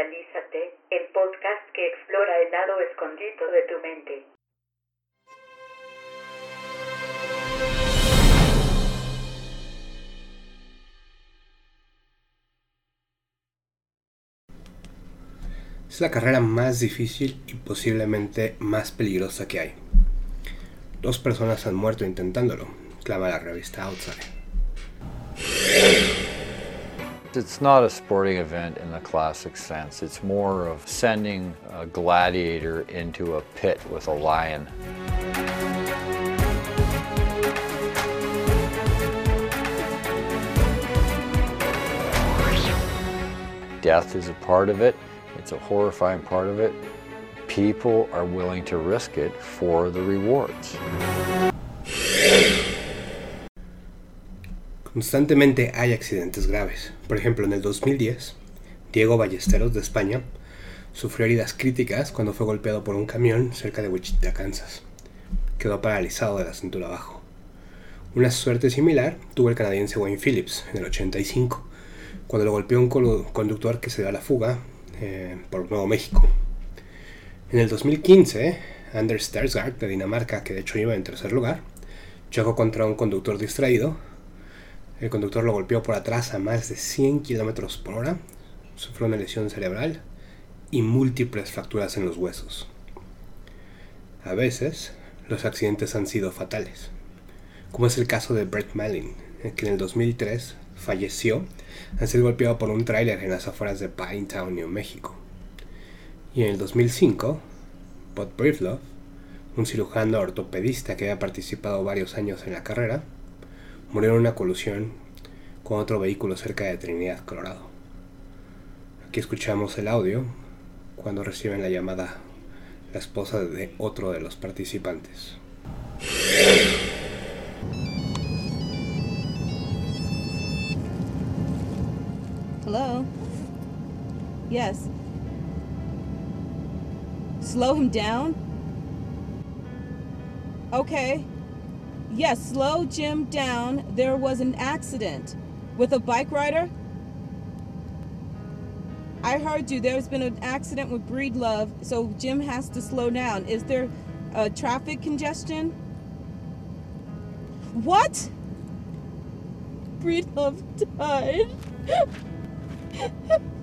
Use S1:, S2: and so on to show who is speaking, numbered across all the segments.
S1: Mentalízate, el podcast que explora el lado escondido de tu mente.
S2: Es la carrera más difícil y posiblemente más peligrosa que hay. Dos personas han muerto intentándolo, clama la revista Outside.
S3: It's not a sporting event in the classic sense. It's more of sending a gladiator into a pit with a lion. Death is a part of it. It's a horrifying part of it. People are willing to risk it for the rewards.
S2: Constantemente hay accidentes graves. Por ejemplo, en el 2010, Diego Ballesteros de España sufrió heridas críticas cuando fue golpeado por un camión cerca de Wichita, Kansas. Quedó paralizado de la cintura abajo. Una suerte similar tuvo el canadiense Wayne Phillips en el 85, cuando lo golpeó un conductor que se dio a la fuga eh, por Nuevo México. En el 2015, Anders Stersgaard de Dinamarca, que de hecho iba en tercer lugar, chocó contra un conductor distraído el conductor lo golpeó por atrás a más de 100 km por hora, sufrió una lesión cerebral y múltiples fracturas en los huesos. A veces, los accidentes han sido fatales, como es el caso de Brett Malin, que en el 2003 falleció al ser golpeado por un tráiler en las afueras de Pinetown, New México. Y en el 2005, Bud Breedlove, un cirujano ortopedista que había participado varios años en la carrera, murió en una colusión con otro vehículo cerca de Trinidad, Colorado. Aquí escuchamos el audio cuando reciben la llamada la esposa de otro de los participantes.
S4: Hello? Yes. Slow him down? Okay. Yes, slow Jim down. There was an accident with a bike rider. I heard you. There's been an accident with Breedlove, so Jim has to slow down. Is there a traffic congestion? What? Breedlove died.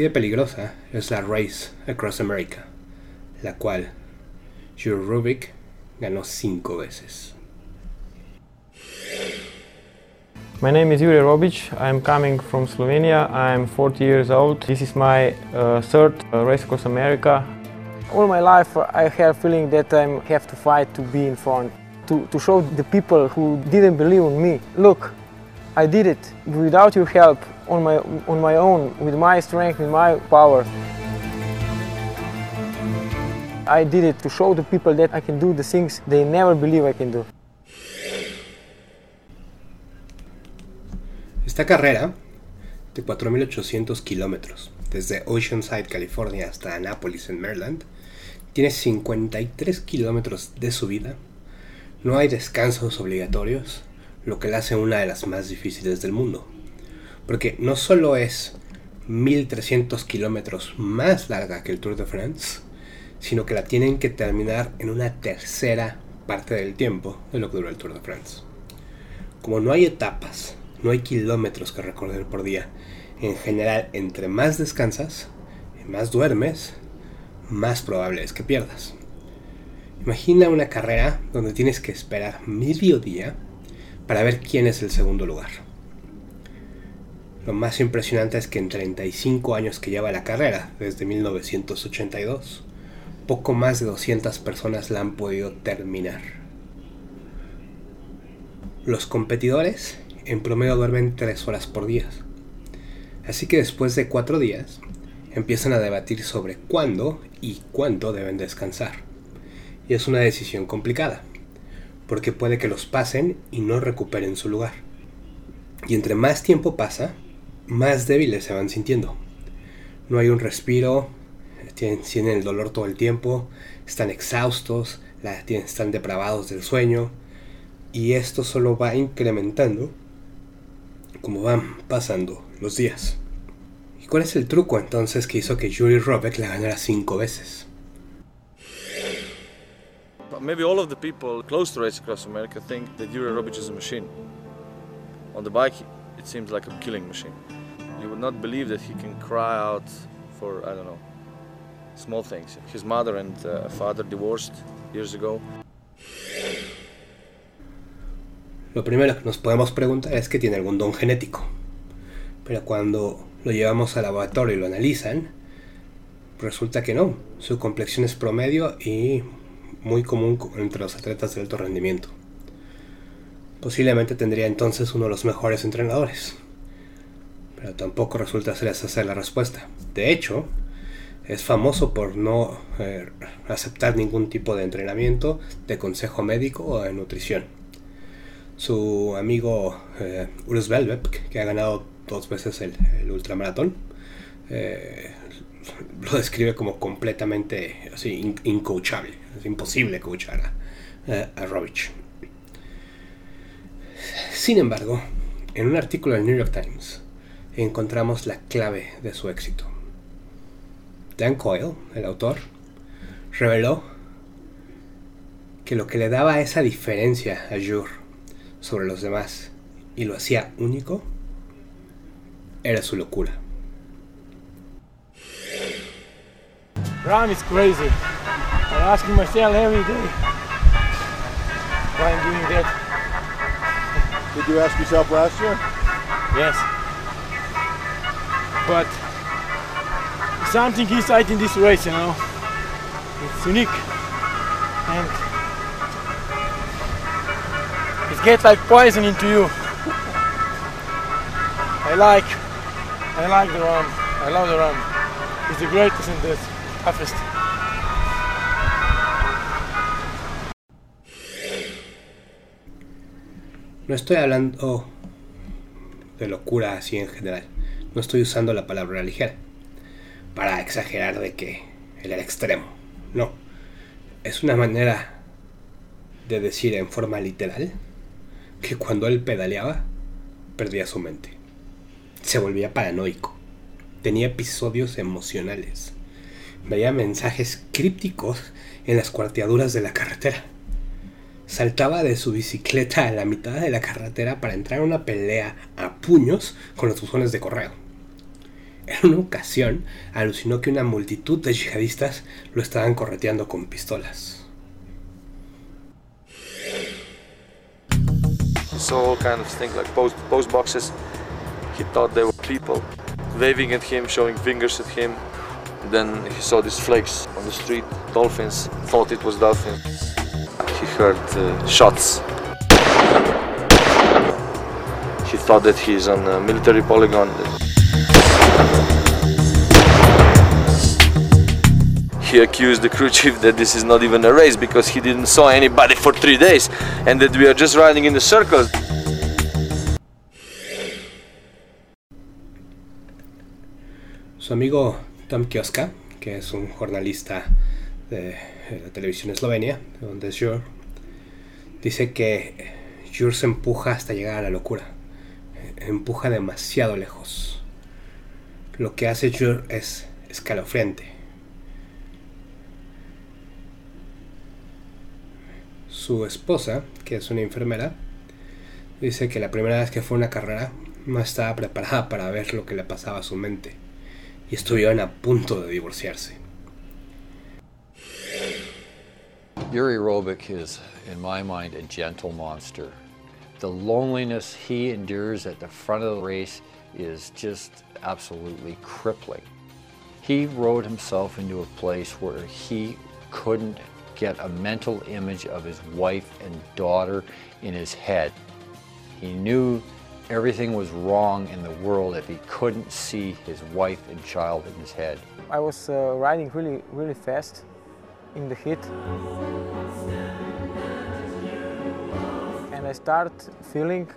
S2: Así de peligrosa es la Race Across America, la cual Jure Rubik ganó cinco veces.
S5: My name is Yuri Robic. I'm coming from Slovenia. I'm 40 years old. This is my uh, third uh, race across America. All my life I have feeling that I have to fight to be in front, to, to show the people who didn't believe in me, look, I did it without your help, on my, on my own, with my strength, with my power. I did it to show the people that I can do the things they never believe I can do.
S2: Esta carrera, de 4.800 kilómetros, desde Oceanside, California, hasta Annapolis, en Maryland, tiene 53 kilómetros de subida, no hay descansos obligatorios, lo que la hace una de las más difíciles del mundo. Porque no solo es 1300 kilómetros más larga que el Tour de France, sino que la tienen que terminar en una tercera parte del tiempo de lo que dura el Tour de France. Como no hay etapas, no hay kilómetros que recorrer por día, en general entre más descansas más duermes, más probable es que pierdas. Imagina una carrera donde tienes que esperar medio día para ver quién es el segundo lugar. Lo más impresionante es que en 35 años que lleva la carrera, desde 1982, poco más de 200 personas la han podido terminar. Los competidores en promedio duermen 3 horas por día. Así que después de 4 días empiezan a debatir sobre cuándo y cuánto deben descansar. Y es una decisión complicada porque puede que los pasen y no recuperen su lugar. Y entre más tiempo pasa, más débiles se van sintiendo. No hay un respiro, tienen, tienen el dolor todo el tiempo, están exhaustos, la, tienen, están depravados del sueño y esto solo va incrementando como van pasando los días. ¿Y cuál es el truco entonces que hizo que Yuri Robeck la ganara cinco veces?
S6: Maybe all of the people close to Race Across America think that Yuri Robic is a machine. On the bike, it seems like a killing machine. You would not believe that he can cry out for, I don't know, small things. His mother and uh, father divorced years ago.
S2: Lo primero que nos podemos preguntar es que tiene algún don genético. Pero cuando lo llevamos al laboratorio y lo analizan, resulta que no. Su complexión es promedio y muy común entre los atletas de alto rendimiento. Posiblemente tendría entonces uno de los mejores entrenadores. Pero tampoco resulta ser esa la respuesta. De hecho, es famoso por no eh, aceptar ningún tipo de entrenamiento, de consejo médico o de nutrición. Su amigo eh, Urs que ha ganado dos veces el, ultramaratón, eh, lo describe como completamente así, incoachable. Es imposible coachar a, a, a Sin embargo, en un artículo del New York Times encontramos la clave de su éxito. Dan Coyle, el autor, reveló que lo que le daba esa diferencia a Jure sobre los demás y lo hacía único era su locura.
S5: Ram is crazy. I'm asking myself every day why I'm doing that.
S7: Did you ask yourself last year?
S5: Yes. But something inside in this race, you know, it's unique. And it gets like poison into you. I like, I like the rum. I love the rum. It's the greatest and the toughest.
S2: No estoy hablando de locura así en general. No estoy usando la palabra ligera para exagerar de que él era extremo. No. Es una manera de decir en forma literal que cuando él pedaleaba perdía su mente. Se volvía paranoico. Tenía episodios emocionales. Veía mensajes crípticos en las cuarteaduras de la carretera saltaba de su bicicleta a la mitad de la carretera para entrar a una pelea a puños con los buzones de correo. En una ocasión, alucinó que una multitud de yihadistas lo estaban correteando con pistolas.
S6: saw all kind of things like post, post boxes. He thought they were people waving at him, showing fingers at him. Then he saw these flakes on the street, dolphins, thought it was dolphins. he heard uh, shots. He thought that he's on a military polygon. He accused the crew chief that this is not even a race because he didn't saw anybody for three days and that we are just riding in the circles.
S2: Su amigo Tom Kioska, que es un jornalista de la televisión eslovenia, donde es Jur, dice que Jur se empuja hasta llegar a la locura. Empuja demasiado lejos. Lo que hace Jur es escalofriante. Su esposa, que es una enfermera, dice que la primera vez que fue a una carrera no estaba preparada para ver lo que le pasaba a su mente y estuvieron a punto de divorciarse.
S3: Yuri Robic is, in my mind, a gentle monster. The loneliness he endures at the front of the race is just absolutely crippling. He rode himself into a place where he couldn't get a mental image of his wife and daughter in his head. He knew everything was wrong in the world if he couldn't see his wife and child in his head.
S5: I was uh, riding really, really fast in the heat. And I start feeling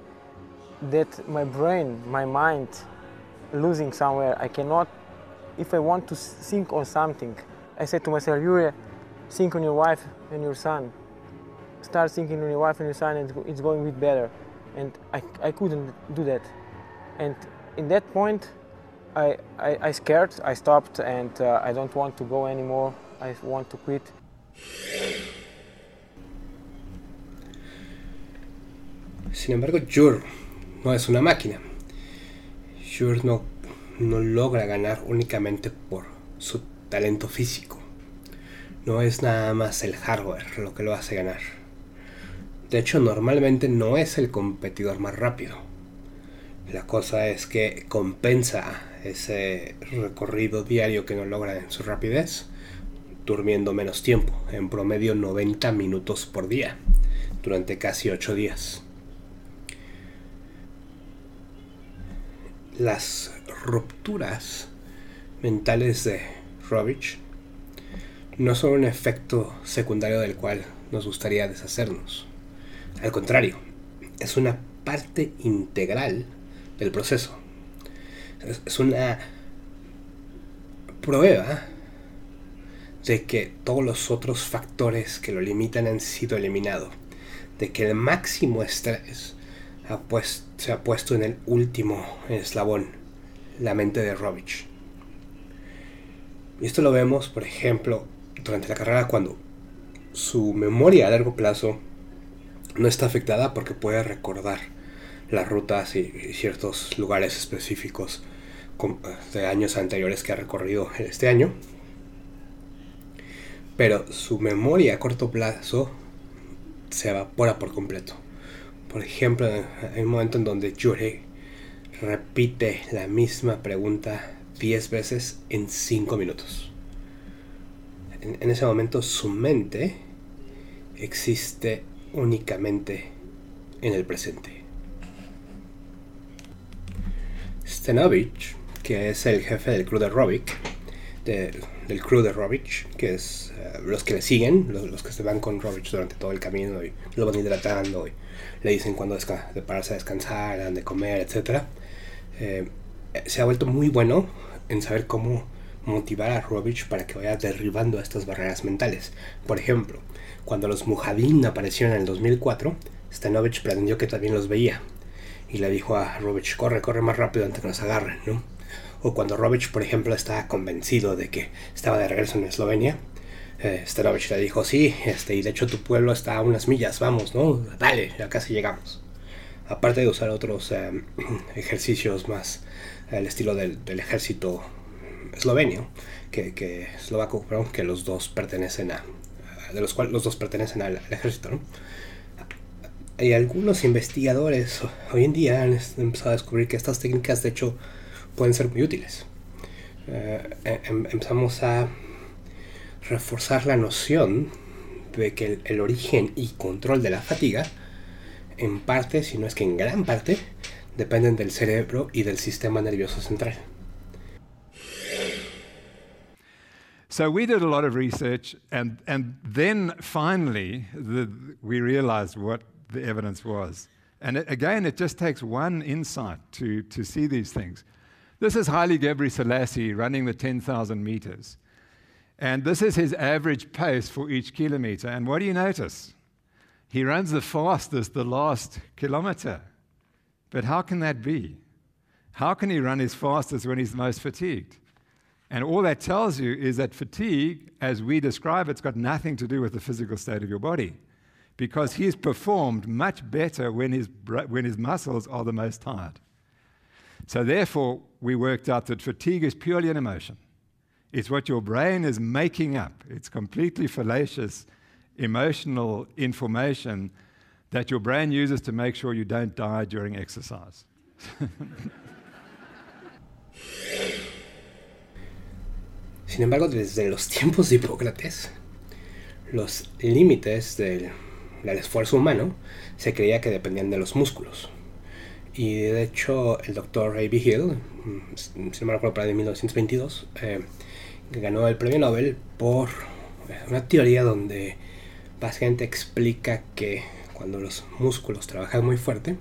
S5: that my brain, my mind losing somewhere. I cannot, if I want to think on something, I said to myself, Yuri, think on your wife and your son. Start thinking on your wife and your son, and it's going a bit better. And I, I couldn't do that. And in that point, I, I, I scared, I stopped, and uh, I don't want to go anymore. I want to quit.
S2: Sin embargo, Jur no es una máquina. Jur no, no logra ganar únicamente por su talento físico. No es nada más el hardware lo que lo hace ganar. De hecho, normalmente no es el competidor más rápido. La cosa es que compensa ese recorrido diario que no logra en su rapidez durmiendo menos tiempo, en promedio 90 minutos por día, durante casi 8 días. Las rupturas mentales de Rovich no son un efecto secundario del cual nos gustaría deshacernos. Al contrario, es una parte integral del proceso. Es una prueba de que todos los otros factores que lo limitan han sido eliminados, de que el máximo estrés se ha puesto en el último eslabón, la mente de Rovich. Y esto lo vemos, por ejemplo, durante la carrera cuando su memoria a largo plazo no está afectada porque puede recordar las rutas y ciertos lugares específicos de años anteriores que ha recorrido este año pero su memoria a corto plazo se evapora por completo. Por ejemplo, hay un momento en donde Yuri repite la misma pregunta 10 veces en 5 minutos. En, en, ese momento su mente existe únicamente en el presente. Stenovich, que es el jefe del crew de Robic, del crew de Rovich, que es eh, los que le siguen, los, que se van con Rovich durante todo el camino y lo van hidratando y le dicen cuándo de pararse a descansar, de comer, etc. Eh, se ha vuelto muy bueno en saber cómo motivar a Rovich para que vaya derribando estas barreras mentales. Por ejemplo, cuando los Mujadin aparecieron en el 2004, Stanovich pretendió que también los veía y le dijo a Rovich, corre, corre más rápido antes que nos agarren, ¿no? o cuando Robic, por ejemplo, estaba convencido de que estaba de regreso en Eslovenia, eh, le dijo, sí, este, y de hecho tu pueblo está a unas millas, vamos, ¿no? Dale, ya casi llegamos. Aparte de usar otros eh, ejercicios más al estilo del, ejército eslovenio, que, que eslovaco, que los dos pertenecen a, de los cuales los dos pertenecen al, ejército, ¿no? Hay algunos investigadores hoy en día han empezado a descubrir que estas técnicas, de hecho, pueden ser muy útiles. Eh, em, empezamos a reforzar la noción de que el, origen y control de la fatiga, en parte, si no es que en gran parte, dependen del cerebro y del sistema nervioso central.
S8: So we did a lot of research, and, and then finally the, we realized what the evidence was. And it, again, it just takes one insight to, to see these things. This is Haile Gebri Selassie running the 10,000 meters. And this is his average pace for each kilometer. And what do you notice? He runs the fastest the last kilometer. But how can that be? How can he run his fastest when he's most fatigued? And all that tells you is that fatigue, as we describe it, it's got nothing to do with the physical state of your body. Because he's performed much better when his, when his muscles are the most tired. So, therefore, we worked out that fatigue is purely an emotion. It's what your brain is making up. It's completely fallacious emotional information that your brain uses to make sure you don't die during exercise.
S2: Sin embargo, desde los tiempos de Hipócrates, los límites del, del esfuerzo humano se creía que dependían de los músculos. Y de hecho, el doctor A.B. Hill, mm, si no me recuerdo, para de 1922, eh, ganó el premio Nobel por una teoría donde básicamente explica que cuando los músculos trabajan muy fuerte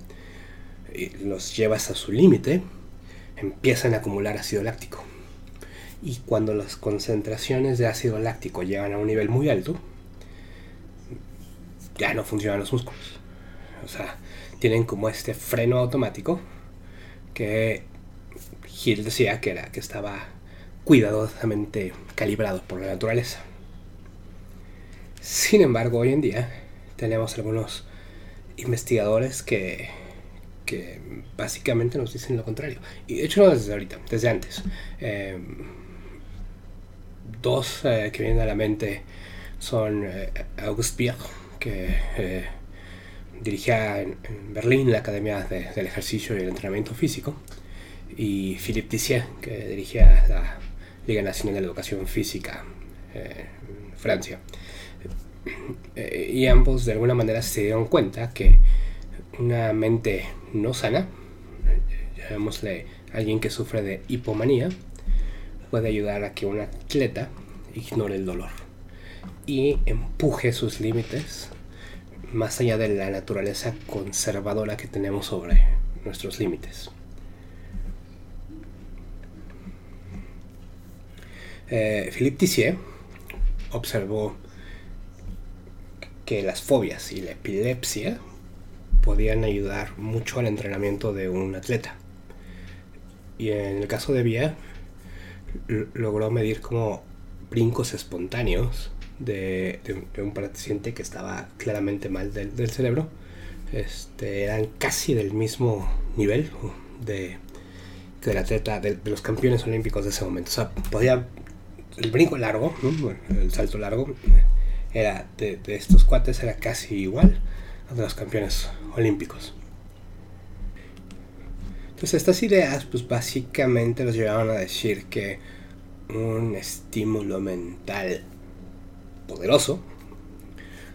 S2: y los llevas a su límite, empiezan a acumular ácido láctico. Y cuando las concentraciones de ácido láctico llegan a un nivel muy alto, ya no funcionan los músculos. O sea, tienen como este freno automático que Gil decía que era que estaba cuidadosamente calibrado por la naturaleza. Sin embargo, hoy en día tenemos algunos investigadores que, que básicamente nos dicen lo contrario. Y de hecho no desde ahorita, desde antes. Eh, dos eh, que vienen a la mente son eh, August Pierre, que eh, dirigía en, Berlín la Academia de, del Ejercicio y el Entrenamiento Físico, y Philippe Tissier, que dirigía la Liga Nacional de Educación Física en Francia. y ambos de alguna manera se dieron cuenta que una mente no sana, llamémosle alguien que sufre de hipomanía, puede ayudar a que un atleta ignore el dolor y empuje sus límites más allá de la naturaleza conservadora que tenemos sobre nuestros límites. Eh, Philippe Tissier observó que las fobias y la epilepsia podían ayudar mucho al entrenamiento de un atleta. Y en el caso de Vía, logró medir como brincos espontáneos de, un paciente que estaba claramente mal del, cerebro. Este, eran casi del mismo nivel de, del atleta, de, los campeones olímpicos de ese momento. O sea, podía. El brinco largo, ¿no? el salto largo, era de, estos cuates era casi igual a los campeones olímpicos. Entonces estas ideas pues básicamente los llevaban a decir que un estímulo mental poderoso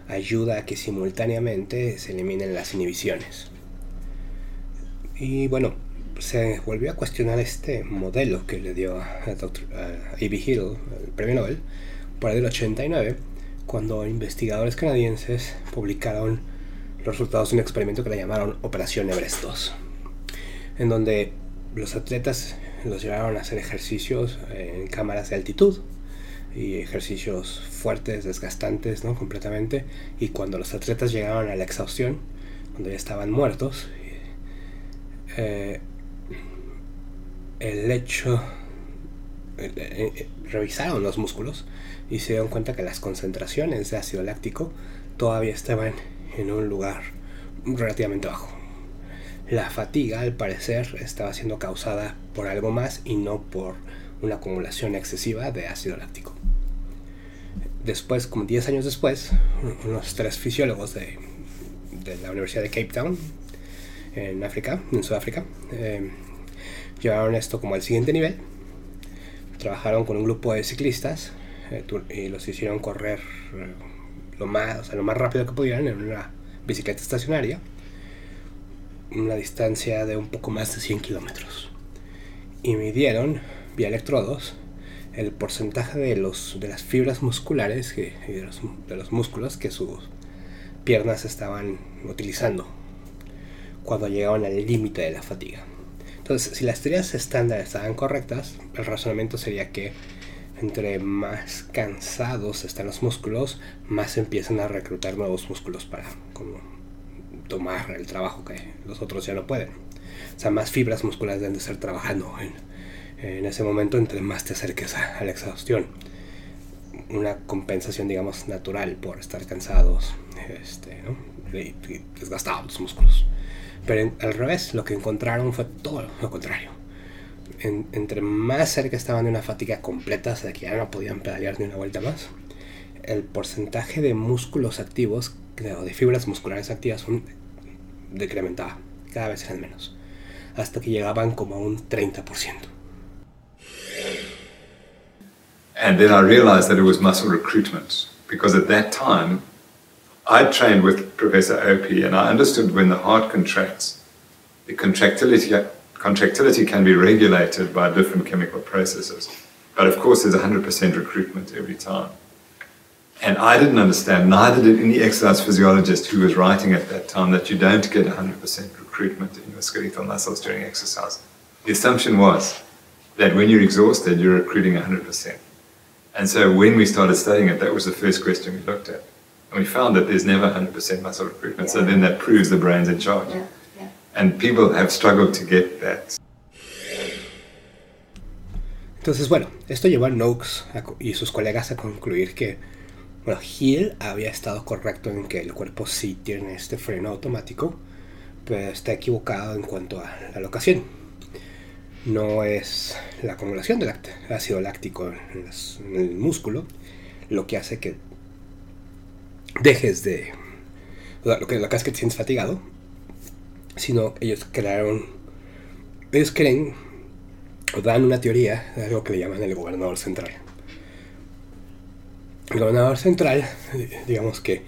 S2: ayuda a que simultáneamente se eliminen las inhibiciones. Y bueno, se volvió a cuestionar este modelo que le dio a, Dr. A.B. Hill el premio Nobel por el 89, cuando investigadores canadienses publicaron los resultados de un experimento que le llamaron Operación Everest 2, en donde los atletas los llevaron a hacer ejercicios en cámaras de altitud y ejercicios fuertes, desgastantes, ¿no? Completamente. Y cuando los atletas llegaban a la exhaustión, cuando ya estaban muertos, eh, el hecho... Eh, eh, revisaron los músculos y se dieron cuenta que las concentraciones de ácido láctico todavía estaban en un lugar relativamente bajo. La fatiga, al parecer, estaba siendo causada por algo más y no por una acumulación excesiva de ácido láctico. Después, como 10 años después, unos tres fisiólogos de, la Universidad de Cape Town, en África, en Sudáfrica, eh, llevaron esto como al siguiente nivel. Trabajaron con un grupo de ciclistas eh, y los hicieron correr eh, lo más, o sea, lo más rápido que pudieran en una bicicleta estacionaria, una distancia de un poco más de 100 kilómetros. Y midieron vía electrodos el porcentaje de, los, de las fibras musculares y de los músculos que sus piernas estaban utilizando cuando llegaban al límite de la fatiga. Entonces, si las teorías estándar estaban correctas, el razonamiento sería que entre más cansados están los músculos, más empiezan a reclutar nuevos músculos para como, tomar el trabajo que los otros ya no pueden. O sea, más fibras musculares deben de estar trabajando en, ese momento entre más te acerques a, la exhaustión. Una compensación, digamos, natural por estar cansados este, ¿no? desgastados los músculos. Pero al revés, lo que encontraron fue todo lo contrario. En, entre más cerca estaban de una fatiga completa, sea que ya no podían pedalear ni una vuelta más, el porcentaje de músculos activos, o de fibras musculares activas, un, decrementaba. Cada vez eran menos. Hasta que llegaban como a un 30%.
S9: And then I realized that it was muscle recruitment because at that time I trained with Professor Opie and I understood when the heart contracts, the contractility, contractility can be regulated by different chemical processes. But of course, there's 100% recruitment every time. And I didn't understand, neither did any exercise physiologist who was writing at that time, that you don't get 100% recruitment in your skeletal muscles during exercise. the assumption was that when you're exhausted, you're recruiting 100%. And so when we started studying it, that was the first question we looked at. And we found that there's never 100% muscle recruitment. So then that proves the brain's in charge.
S1: Yeah, yeah.
S9: And people have struggled to get that.
S2: Entonces, bueno, esto llevó a Noakes y sus colegas a concluir que, bueno, Hill había estado correcto en que el cuerpo sí tiene este freno automático, pero está equivocado en cuanto a la locación. No es la acumulación del ácido láctico en, las- en el músculo lo que hace que dejes de... lo que, que hace que te sientes fatigado, sino ellos crearon... Ellos creen o dan una teoría de algo que le llaman el gobernador central. El gobernador central, digamos que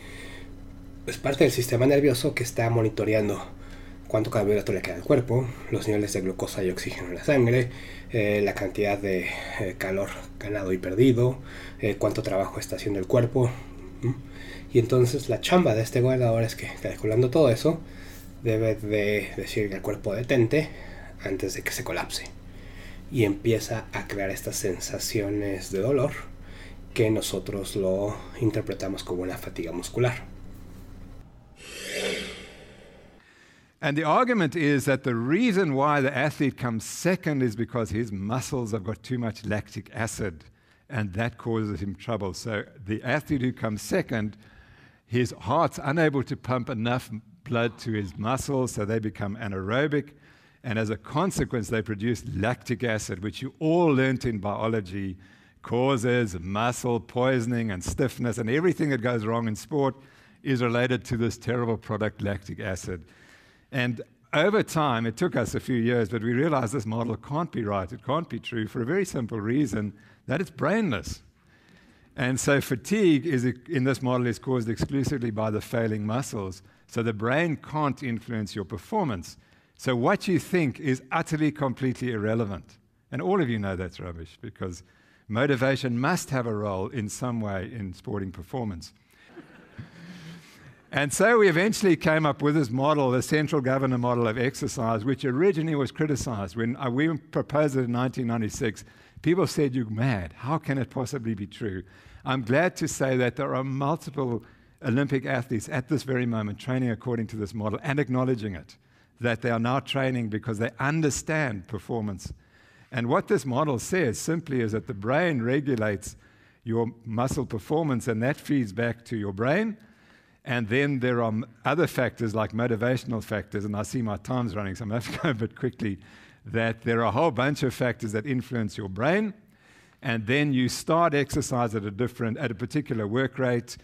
S2: es parte del sistema nervioso que está monitoreando cuánto carbohidrato le queda al cuerpo, los niveles de glucosa y oxígeno en la sangre, eh, la cantidad de eh, calor ganado y perdido, eh, cuánto trabajo está haciendo el cuerpo. Y entonces la chamba de este gobernador es que, calculando todo eso, debe de decirle al cuerpo detente antes de que se colapse y empieza a crear estas sensaciones de dolor que nosotros lo interpretamos como una fatiga muscular.
S8: And the argument is that the reason why the athlete comes second is because his muscles have got too much lactic acid, and that causes him trouble. So the athlete who comes second, his heart's unable to pump enough blood to his muscles, so they become anaerobic. And as a consequence, they produce lactic acid, which you all learnt in biology causes muscle poisoning and stiffness, and everything that goes wrong in sport is related to this terrible product, lactic acid. And over time, it took us a few years, but we realized this model can't be right. It can't be true for a very simple reason that it's brainless. And so fatigue is, in this model is caused exclusively by the failing muscles. So the brain can't influence your performance. So what you think is utterly, completely irrelevant. And all of you know that's rubbish because motivation must have a role in some way in sporting performance. And so we eventually came up with this model, the central governor model of exercise, which originally was criticized. When uh, we proposed it in 1996, people said, You're mad. How can it possibly be true? I'm glad to say that there are multiple Olympic athletes at this very moment training according to this model and acknowledging it, that they are now training because they understand performance. And what this model says simply is that the brain regulates your muscle performance, and that feeds back to your brain. And then there are other factors like motivational factors, and I see my time's running, so I'm going to have to go a bit quickly. That there are a whole bunch of factors that influence your brain, and then you start exercise at a different, at a particular work rate,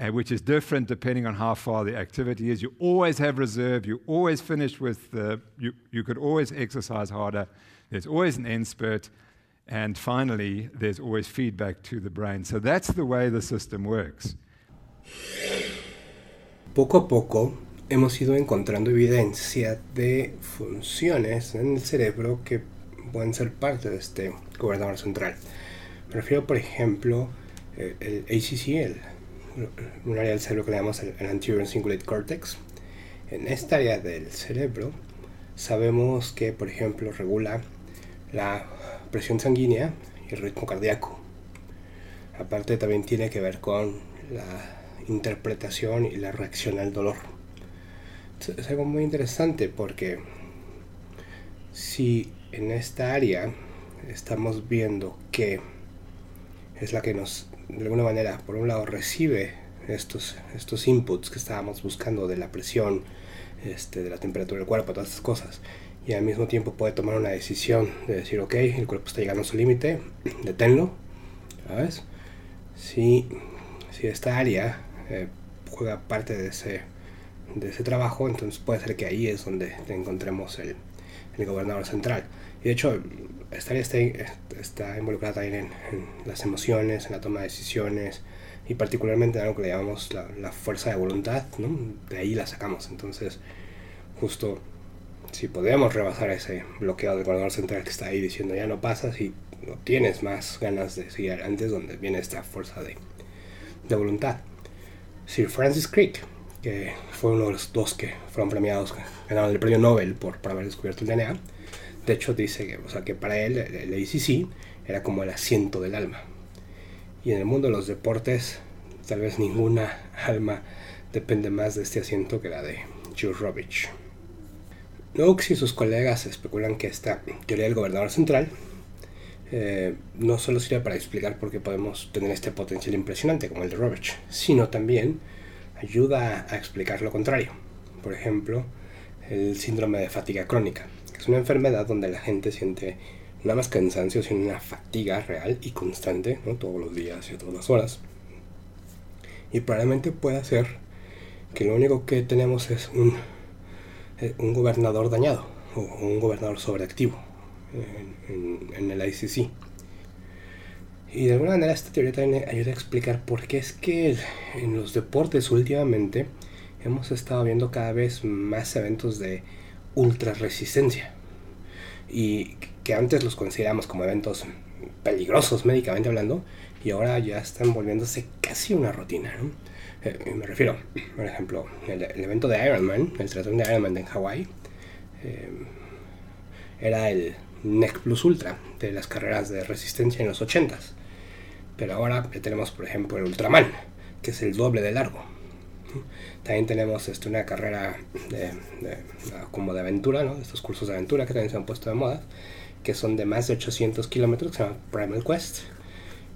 S8: uh, which is different depending on how far the activity is. You always have reserve. You always finish with. Uh, you you could always exercise harder. There's always an end spurt, and finally, there's always feedback to the brain. So that's the way the system works.
S2: Poco a poco hemos ido encontrando evidencia de funciones en el cerebro que pueden ser parte de este gobernador central. Me refiero, por ejemplo, eh, el ACC, el, un área del cerebro que le llamamos el Anterior Cingulate Cortex. En esta área del cerebro sabemos que, por ejemplo, regula la presión sanguínea y el ritmo cardíaco. Aparte también tiene que ver con la interpretación y la reacción al dolor. Es algo muy interesante porque si en esta área estamos viendo que es la que nos, de alguna manera, por un lado recibe estos, estos inputs que estábamos buscando de la presión, este, de la temperatura del cuerpo, todas estas cosas, y al mismo tiempo puede tomar una decisión de decir, ok, el cuerpo está llegando a su límite, deténlo, ¿sabes? Si, si esta área eh, juega parte de ese, de ese trabajo, entonces puede ser que ahí es donde encontremos el, el gobernador central. Y de hecho, esta área está, está involucrada también en, en, las emociones, en la toma de decisiones y particularmente en algo que le llamamos la, la fuerza de voluntad, ¿no? De ahí la sacamos. Entonces, justo si podemos rebasar ese bloqueo del gobernador central que está ahí diciendo ya no pasas y no tienes más ganas de seguir adelante, es donde viene esta fuerza de, de voluntad. Sir Francis Crick, que fue uno de los dos que fueron premiados, ganaron el premio Nobel por, por haber descubierto el DNA, De hecho dice que, o sea, que para él el ACC era como el asiento del alma. Y en el mundo de los deportes, tal vez ninguna alma depende más de este asiento que la de Joe Robich. Y sus colegas especulan que esta teoría del gobernador central eh, no solo sirve para explicar por qué podemos tener este potencial impresionante como el de Robich, sino también ayuda a explicar lo contrario. Por ejemplo, el síndrome de fatiga crónica, que es una enfermedad donde la gente siente nada más cansancio, sino una fatiga real y constante, todos los días y todas las horas. Y probablemente pueda ser que lo único que tenemos es un eh, un gobernador dañado o un gobernador sobreactivo en, el ICC. Y de alguna manera esta teoría también ayuda a explicar por qué es que en los deportes últimamente hemos estado viendo cada vez más eventos de ultra resistencia. Y que antes los consideramos como eventos peligrosos médicamente hablando, y ahora ya están volviéndose casi una rutina. Eh, me refiero, por ejemplo, el, evento de Ironman, el tratón de Ironman en Hawái, eh, era el NEC Plus Ultra de las carreras de resistencia en los 80s. Pero ahora tenemos, por ejemplo, el Ultraman, que es el doble de largo. También tenemos este, una carrera de, como de aventura, ¿no? estos cursos de aventura que también se han puesto de moda, que son de más de 800 kilómetros, que se llama Primal Quest,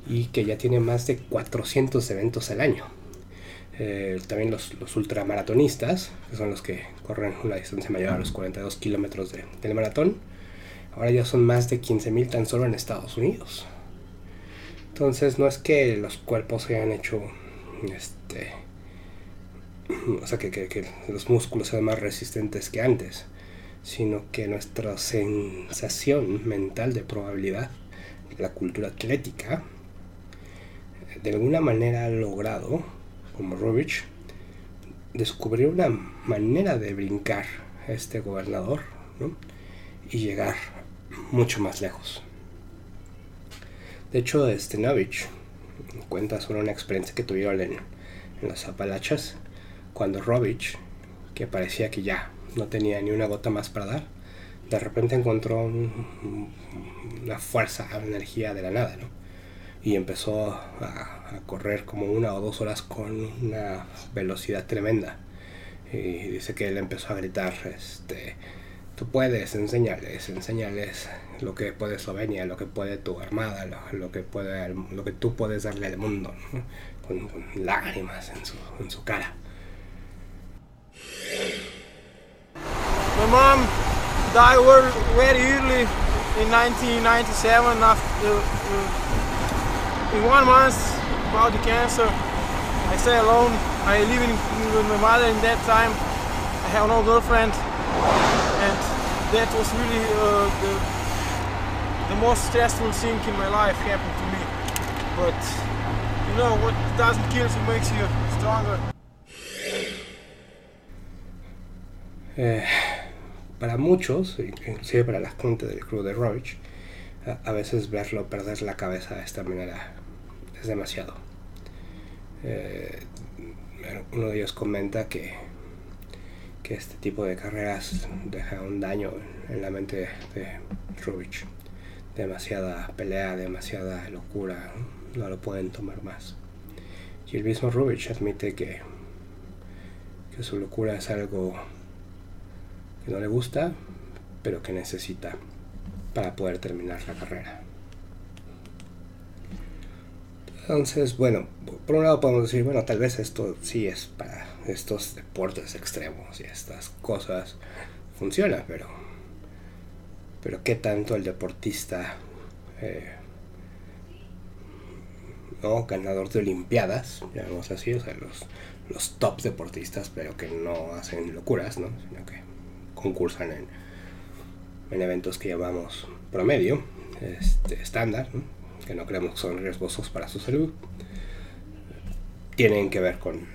S2: y que ya tiene más de 400 eventos al año. Eh, también los, ultramaratonistas, que son los que corren una distancia mayor a los 42 kilómetros del maratón, ahora ya son más de 15.000 tan solo en Estados Unidos. Entonces no es que los cuerpos se hayan hecho, este, o sea, que, los músculos sean más resistentes que antes, sino que nuestra sensación mental de probabilidad, la cultura atlética, de alguna manera ha logrado como Rubich, descubrió una manera de brincar a este gobernador y llegar mucho más lejos. De hecho, Stenovich cuenta sobre una experiencia que tuvieron en, en las Apalachas cuando Robich, que parecía que ya no tenía ni una gota más para dar, de repente encontró una fuerza, una energía de la nada, ¿no? y empezó a, correr como una o dos horas con una velocidad tremenda. Y dice que él empezó a gritar, este, tú puedes, enseñarles, enseñarles lo que puede Eslovenia, lo que puede tu armada, lo, que, puede, lo que tú puedes darle al mundo, con, lágrimas en su, en su cara.
S5: My mom died very early in 1997 after in one month about the cancer. I stay alone. I live in, with my mother in that time. I have no girlfriend, and that was really uh, the the most stressful thing in my life happened to me. But you know what doesn't kill you makes you stronger.
S2: Eh, para muchos, inclusive para la gente del club de Roach, a, a veces verlo perder la cabeza de esta manera demasiado. Eh, uno de ellos comenta que, que este tipo de carreras deja un daño en la mente de Rubich. Demasiada pelea, demasiada locura, no lo pueden tomar más. Y el mismo Rubich admite que, que su locura es algo que no le gusta, pero que necesita para poder terminar la carrera. Entonces, bueno, por un lado podemos decir, bueno, tal vez esto sí es para estos deportes extremos y estas cosas funciona, pero pero qué tanto el deportista eh, no ganador de olimpiadas, llamamos así, o sea, los, los top deportistas, pero que no hacen locuras, ¿no? sino que concursan en, en eventos que llamamos promedio, este, estándar, que no creemos que son riesgosos para su salud, tienen que ver con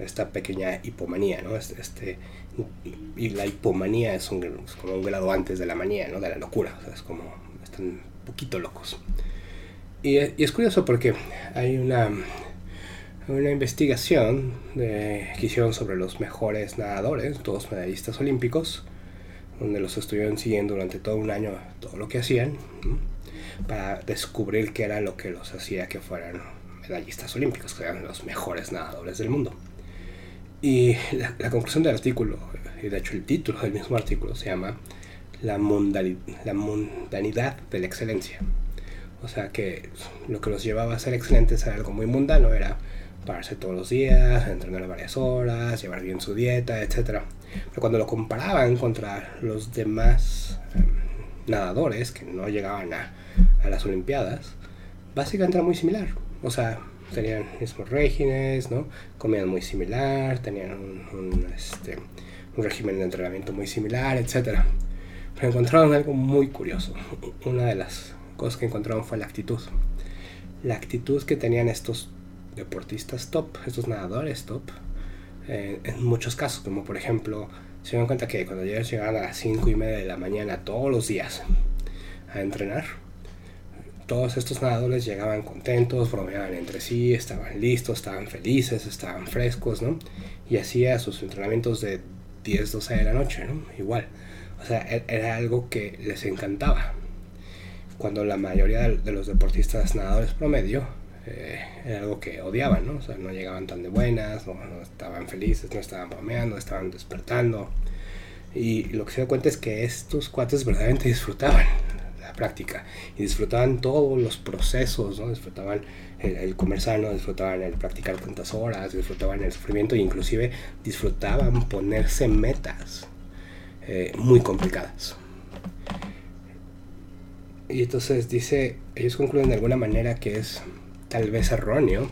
S2: esta pequeña hipomanía, ¿no? Este, este, y la hipomanía es, un, como un grado antes de la manía, ¿no? De la locura, es como, están un poquito locos. Y, y es curioso porque hay una, una investigación de, que hicieron sobre los mejores nadadores, todos medallistas olímpicos, donde los estuvieron siguiendo durante todo un año todo lo que hacían, para descubrir qué era lo que los hacía que fueran medallistas olímpicos, que eran los mejores nadadores del mundo. Y la, conclusión del artículo, y de hecho el título del mismo artículo, se llama La, la mundanidad de la excelencia. O sea que lo que los llevaba a ser excelentes era algo muy mundano, era pararse todos los días, entrenar varias horas, llevar bien su dieta, etc. Pero cuando lo comparaban contra los demás em, nadadores que no llegaban a, a, las Olimpiadas, básicamente era muy similar. O sea, tenían mismos regímenes, ¿no? Comían muy similar, tenían un, este, un régimen de entrenamiento muy similar, etc. Pero encontraron algo muy curioso. Una de las cosas que encontraron fue la actitud. La actitud que tenían estos deportistas top, estos nadadores top, eh, en muchos casos, como por ejemplo, se dan cuenta que cuando ellos llegaban a las 5 y media de la mañana todos los días a entrenar, todos estos nadadores llegaban contentos, bromeaban entre sí, estaban listos, estaban felices, estaban frescos, ¿no? Y hacía sus entrenamientos de 10, 12 de la noche, ¿no? Igual. O sea, e-, era algo que les encantaba. Cuando la mayoría de los deportistas nadadores promedio eh, era algo que odiaban, ¿no? O sea, no llegaban tan de buenas, no, estaban felices, no estaban bromeando, estaban despertando. Y lo que se da cuenta es que estos cuates verdaderamente disfrutaban práctica y disfrutaban todos los procesos, ¿no? Disfrutaban el, sano, disfrutaban el practicar tantas horas, disfrutaban el sufrimiento e inclusive disfrutaban ponerse metas eh, muy complicadas. Y entonces dice, ellos concluyen de alguna manera que es tal vez erróneo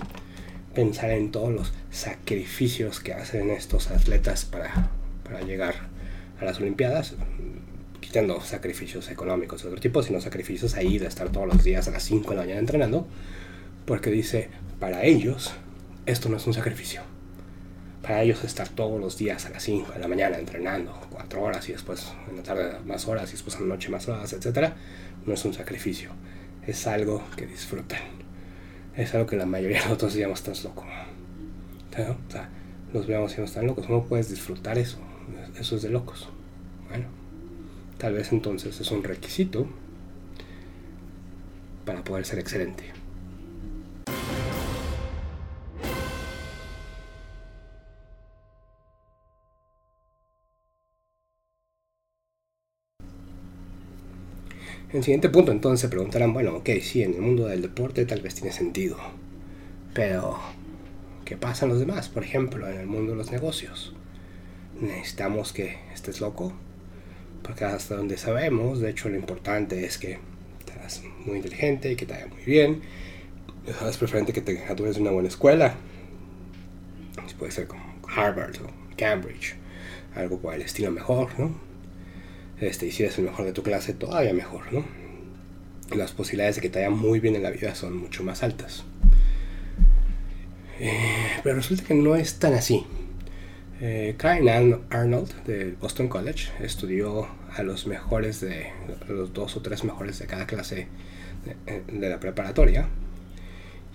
S2: pensar en todos los sacrificios que hacen estos atletas para, para llegar a las Olimpiadas, quitando sacrificios económicos de otro tipo, sino sacrificios ahí de estar todos los días a las 5 de la mañana entrenando, porque dice, para ellos esto no es un sacrificio. Para ellos estar todos los días a las 5 de la mañana entrenando, 4 horas y después en la tarde más horas y después en la noche más horas, etc., no es un sacrificio, es algo que disfrutan es algo que la mayoría de nosotros digamos, estás loco. O sea, los veamos y no están locos. ¿Cómo puedes disfrutar eso? Eso es de locos. Bueno, tal vez entonces es un requisito para poder ser excelente. En el siguiente punto entonces se preguntarán, bueno, ok, sí, en el mundo del deporte tal vez tiene sentido, pero ¿qué pasa en los demás? Por ejemplo, en el mundo de los negocios. Necesitamos que estés loco, porque hasta donde sabemos, de hecho lo importante es que seas muy inteligente y que te vaya muy bien. Es preferente que te gradúes de una buena escuela. Puede ser como Harvard o Cambridge, algo por el estilo mejor, ¿no? este, y si eres el mejor de tu clase, todavía mejor, ¿no? Las posibilidades de que te vaya muy bien en la vida son mucho más altas. Eh, pero resulta que no es tan así. Eh, Arnold de Boston College estudió a los mejores de los dos o tres mejores de cada clase de, de la preparatoria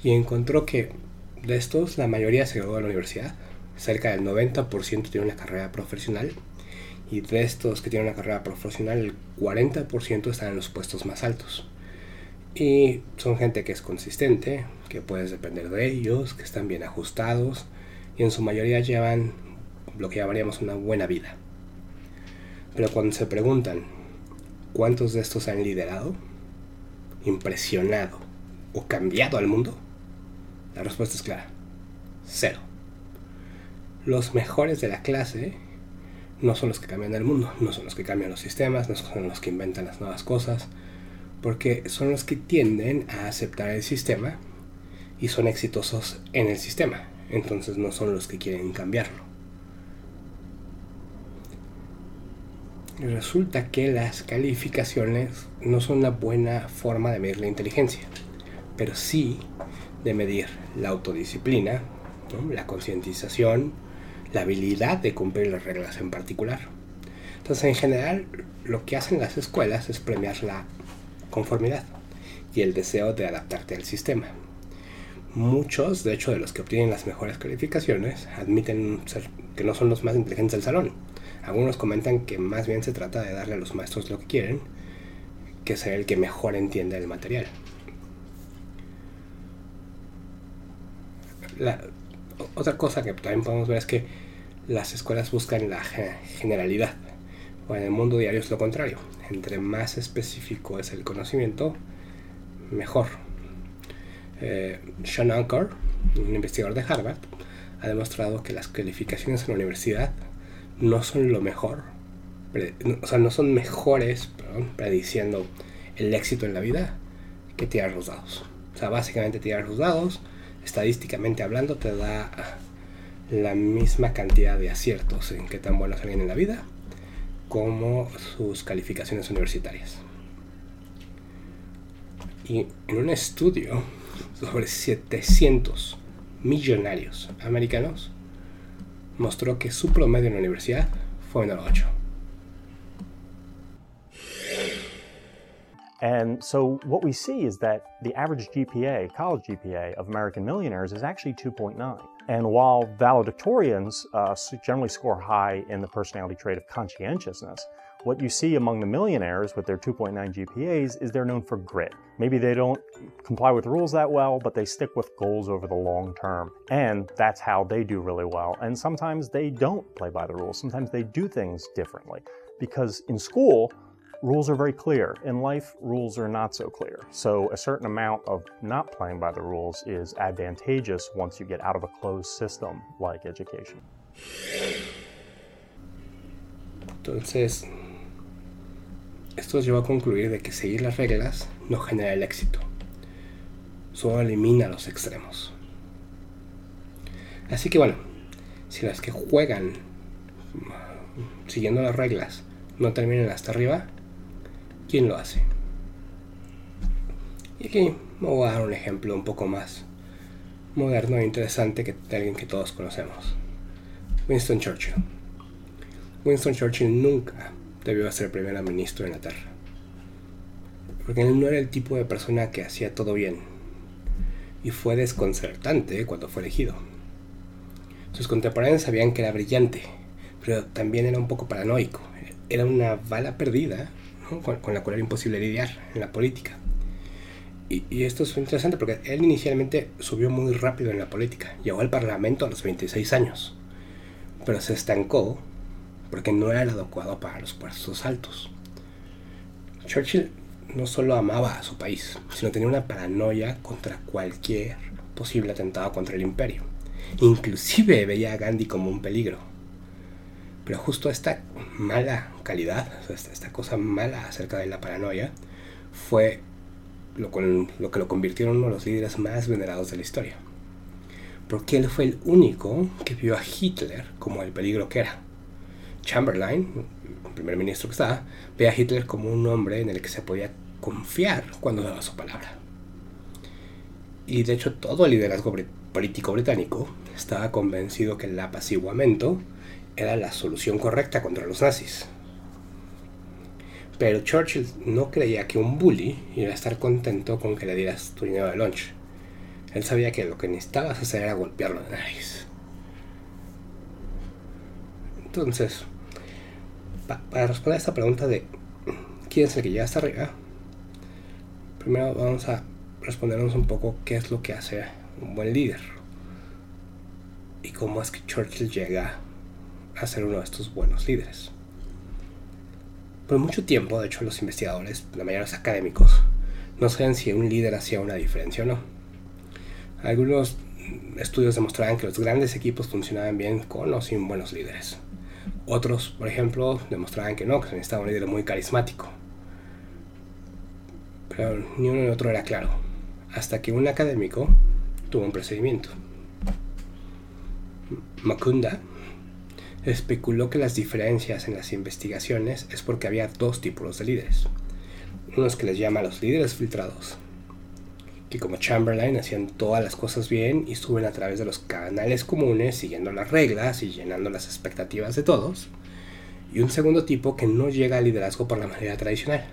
S2: y encontró que de estos la mayoría se graduó de la universidad, cerca del 90% tiene una carrera profesional y de estos que tienen una carrera profesional, el 40% están en los puestos más altos. Y son gente que es consistente, que puedes depender de ellos, que están bien ajustados y en su mayoría llevan lo que llamaríamos una buena vida. Pero cuando se preguntan cuántos de estos han liderado, impresionado o cambiado al mundo, la respuesta es clara. Cero. Los mejores de la clase no son los que cambian el mundo, no son los que cambian los sistemas, no son los que inventan las nuevas cosas, porque son los que tienden a aceptar el sistema y son exitosos en el sistema, entonces no son los que quieren cambiarlo. Resulta que las calificaciones no son una buena forma de medir la inteligencia, pero sí de medir la autodisciplina, la concientización, la habilidad de cumplir las reglas en particular. Entonces, en general, lo que hacen las escuelas es premiar la conformidad y el deseo de adaptarte al sistema. Muchos, de hecho, de los que obtienen las mejores calificaciones admiten que no son los más inteligentes del salón, Algunos comentan que más bien se trata de darle a los maestros lo que quieren, que ser el que mejor entiende el material. Otra cosa que también podemos ver es que las escuelas buscan la generalidad, o en el mundo diario es lo contrario. Entre más específico es el conocimiento, mejor. Eh, Sean Anker, un investigador de Harvard, ha demostrado que las calificaciones en la universidad no son lo mejor, o sea, no son mejores prediciendo el éxito en la vida que tirar los dados. O sea, básicamente tirar los dados, estadísticamente hablando, te da la misma cantidad de aciertos en qué tan bueno es alguien en la vida como sus calificaciones universitarias. Y en un estudio sobre 700 millonarios americanos, mostró que su promedio en la universidad fue el 8.
S10: And so what we see is that the average GPA, college GPA of American millionaires is actually 2.9. And while valedictorians uh, generally score high in the personality trait of conscientiousness, what you see among the millionaires with their 2.9 GPAs is they're known for grit. Maybe they don't comply with rules that well, but they stick with goals over the long term. And that's how they do really well. And sometimes they don't play by the rules. Sometimes they do things differently. Because in school, rules are very clear. In life, rules are not so clear. So a certain amount of not playing by the rules is advantageous once you get out of a closed system like education.
S2: Entonces, Esto lleva a concluir de que seguir las reglas no genera el éxito, solo elimina los extremos. Así que bueno, si las que juegan siguiendo las reglas no terminan hasta arriba, ¿quién lo hace? Y aquí me voy a dar un ejemplo un poco más moderno e interesante que de alguien que todos conocemos. Winston Churchill. Winston Churchill nunca debió ser primer ministro de Inglaterra. Porque él no era el tipo de persona que hacía todo bien. Y fue desconcertante cuando fue elegido. Sus contemporáneos sabían que era brillante, pero también era un poco paranoico. Era una bala perdida con, la cual era imposible lidiar en la política. Y, y, esto es interesante porque él inicialmente subió muy rápido en la política. Llegó al Parlamento a los 26 años. Pero se estancó porque no era el adecuado para los puestos altos. Churchill no solo amaba a su país, sino tenía una paranoia contra cualquier posible atentado contra el imperio. Inclusive veía a Gandhi como un peligro. Pero justo esta mala calidad, esta, cosa mala acerca de la paranoia, fue lo, lo que lo convirtió en uno de los líderes más venerados de la historia. Porque él fue el único que vio a Hitler como el peligro que era Chamberlain, el primer ministro que estaba, ve a Hitler como un hombre en el que se podía confiar cuando daba su palabra. Y de hecho todo el liderazgo político británico estaba convencido que el apaciguamiento era la solución correcta contra los nazis. Pero Churchill no creía que un bully iba a estar contento con que le dieras tu dinero de lunch. Él sabía que lo que necesitabas hacer era golpearlo de nariz. Entonces, para responder a esta pregunta de quién es el que llega hasta arriba, primero vamos a respondernos un poco qué es lo que hace un buen líder y cómo es que Churchill llega a ser uno de estos buenos líderes. Por mucho tiempo, de hecho, los investigadores, la mayoría de los académicos, no saben si un líder hacía una diferencia o no. Algunos estudios demostraban que los grandes equipos funcionaban bien con o sin buenos líderes. Otros, por ejemplo, demostraban que no, que se necesitaba un líder muy carismático. Pero ni uno ni otro era claro, hasta que un académico tuvo un procedimiento. Makunda especuló que las diferencias en las investigaciones es porque había dos tipos de líderes. Unos que les llama los líderes filtrados, que como Chamberlain hacían todas las cosas bien y suben a través de los canales comunes siguiendo las reglas y llenando las expectativas de todos. Y un segundo tipo que no llega al liderazgo por la manera tradicional.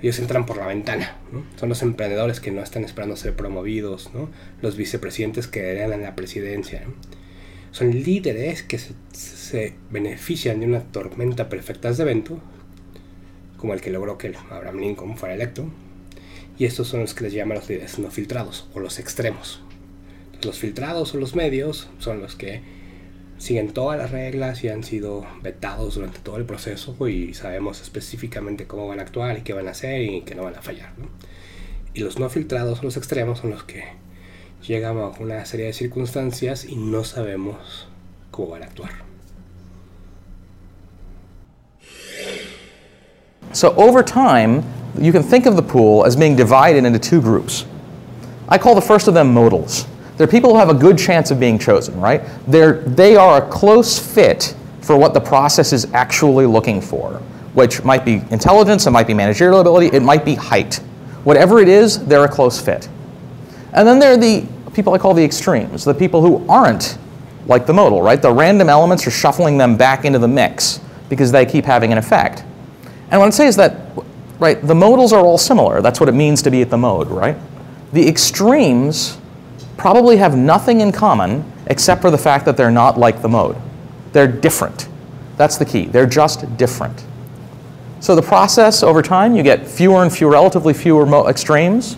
S2: Ellos entran por la ventana, son los emprendedores que no están esperando ser promovidos, los vicepresidentes que heredan la presidencia. Son líderes que se, se benefician de una tormenta perfecta de evento, como el que logró que Abraham Lincoln fuera electo, y estos son los que les llaman los líderes no filtrados o los extremos. Los filtrados o los medios son los que siguen todas las reglas y han sido vetados durante todo el proceso y sabemos específicamente cómo van a actuar y qué van a hacer y que no van a fallar. Y los no filtrados o los extremos son los que llegan a una serie de circunstancias y no sabemos cómo van a actuar.
S11: So over time, you can think of the pool as being divided into two groups. I call the first of them modals. They're people who have a good chance of being chosen, right? They're, they are a close fit for what the process is actually looking for, which might be intelligence, it might be managerial ability, it might be height. Whatever it is, they're a close fit. And then there are the people I call the extremes, the people who aren't like the modal, right? The random elements are shuffling them back into the mix because they keep having an effect. And what I'd say is that, right, the modals are all similar. That's what it means to be at the mode, right? The extremes probably have nothing in common except for the fact that they're not like the mode. They're different. That's the key. They're just different. So the process over time, you get fewer and fewer, relatively fewer extremes.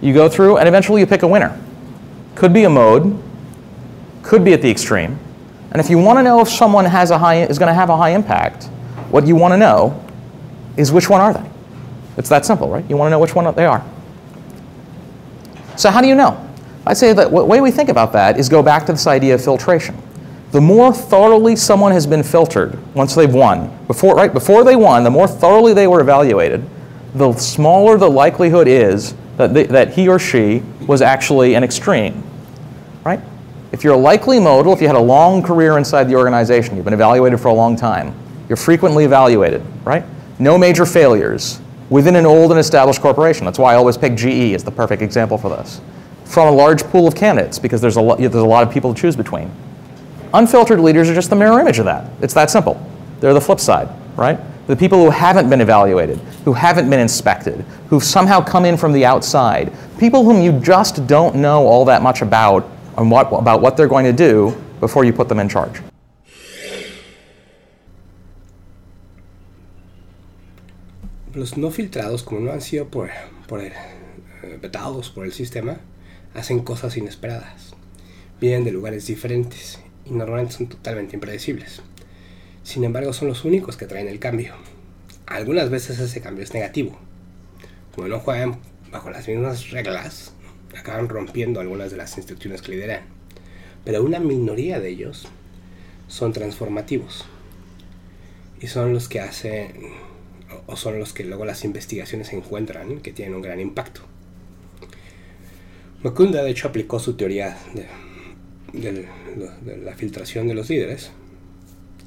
S11: You go through, and eventually you pick a winner. Could be a mode, could be at the extreme. And if you want to know if someone has a high, is going to have a high impact, what you want to know is which one are they? It's that simple, right? You want to know which one they are. So how do you know? I'd say that the way we think about that is go back to this idea of filtration. The more thoroughly someone has been filtered once they've won, before, right, before they won, the more thoroughly they were evaluated, the smaller the likelihood is that, that he or she was actually an extreme, right? If you're a likely modal, if you had a long career inside the organization, you've been evaluated for a long time, you're frequently evaluated, right? No major failures within an old and established corporation. That's why I always pick GE as the perfect example for this. From a large pool of candidates, because there's a, lot, there's a lot of people to choose between. Unfiltered leaders are just the mirror image of that. It's that simple. They're the flip side, right? The people who haven't been evaluated, who haven't been inspected, who've somehow come in from the outside, people whom you just don't know all that much about and what, about what they're going to do before you put them in charge.
S2: Los no filtrados, como no han sido por, por el, eh, vetados por el sistema, hacen cosas inesperadas. Vienen de lugares diferentes y normalmente son totalmente impredecibles. Sin embargo, son los únicos que traen el cambio. Algunas veces ese cambio es negativo. Como no juegan bajo las mismas reglas, acaban rompiendo algunas de las instituciones que lideran. Pero una minoría de ellos son transformativos. Y son los que hacen, o son los que luego las investigaciones encuentran que tienen un gran impacto. Macunda, de hecho, aplicó su teoría de, la filtración de los líderes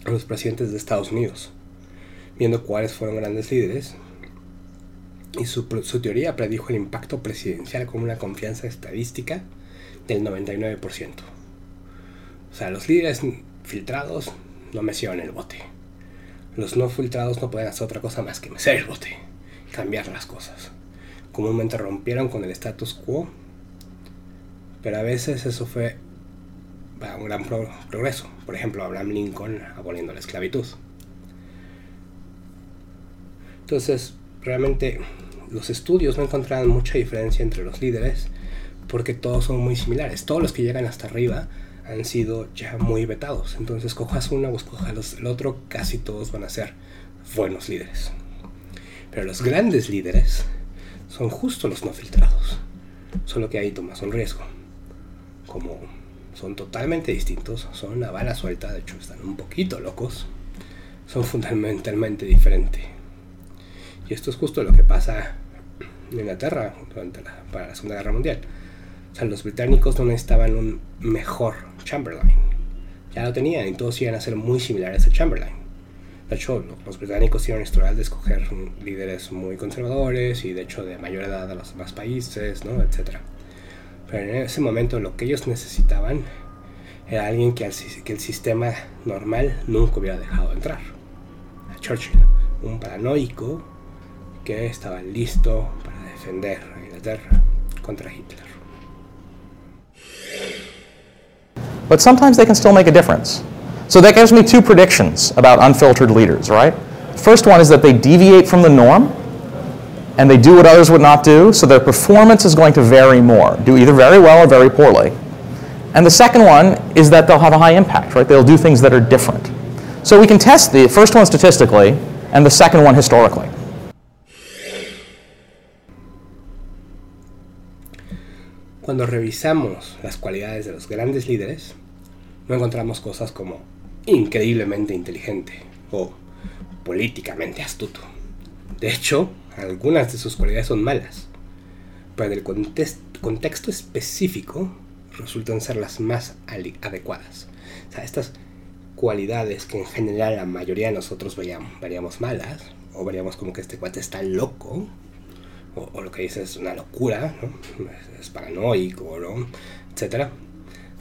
S2: a los presidentes de Estados Unidos, viendo cuáles fueron grandes líderes. Y su, teoría predijo el impacto presidencial con una confianza estadística del 99%. O sea, los líderes filtrados no mecieron el bote. Los no filtrados no pueden hacer otra cosa más que mecer el bote, cambiar las cosas. Comúnmente rompieron con el status quo, pero a veces eso fue un gran pro progreso. Por ejemplo, Abraham Lincoln aboliendo la esclavitud. Entonces, realmente los estudios no encontraron mucha diferencia entre los líderes porque todos son muy similares. Todos los que llegan hasta arriba han sido ya muy vetados. Entonces, cojas uno o cojas el otro, casi todos van a ser buenos líderes. Pero los grandes líderes son justo los no filtrados. Solo que ahí tomas un riesgo. Como son totalmente distintos, son una bala suelta, de hecho están un poquito locos, son fundamentalmente diferentes. Y esto es justo lo que pasa en Inglaterra durante la, para la Segunda Guerra Mundial. O sea, los británicos no necesitaban un mejor Chamberlain. Ya lo tenían y todos iban a ser muy similares a Chamberlain. De hecho, los británicos tienen historial de escoger líderes muy conservadores y de hecho de mayor edad a los demás países, ¿no? Etcétera. Pero en ese momento lo que ellos necesitaban era alguien que, el sistema normal nunca hubiera dejado entrar. A Churchill, un paranoico que estaba listo para defender a Inglaterra contra Hitler.
S11: But sometimes they can still make a difference. So that gives me two predictions about unfiltered leaders, right? First one is that they deviate from the norm and they do what others would not do, so their performance is going to vary more, do either very well or very poorly. And the second one is that they'll have a high impact, right? They'll do things that are different. So we can test the first one statistically and the second one historically.
S2: Cuando revisamos las cualidades de los grandes líderes, no encontramos cosas como increíblemente inteligente o políticamente astuto. De hecho, algunas de sus cualidades son malas, pero en el contexto específico resultan ser las más adecuadas. O sea, estas cualidades que en general la mayoría de nosotros veríamos, veríamos malas, o veríamos como que este cuate está loco, o, lo que dice es una locura, es, paranoico, ¿no? etc.,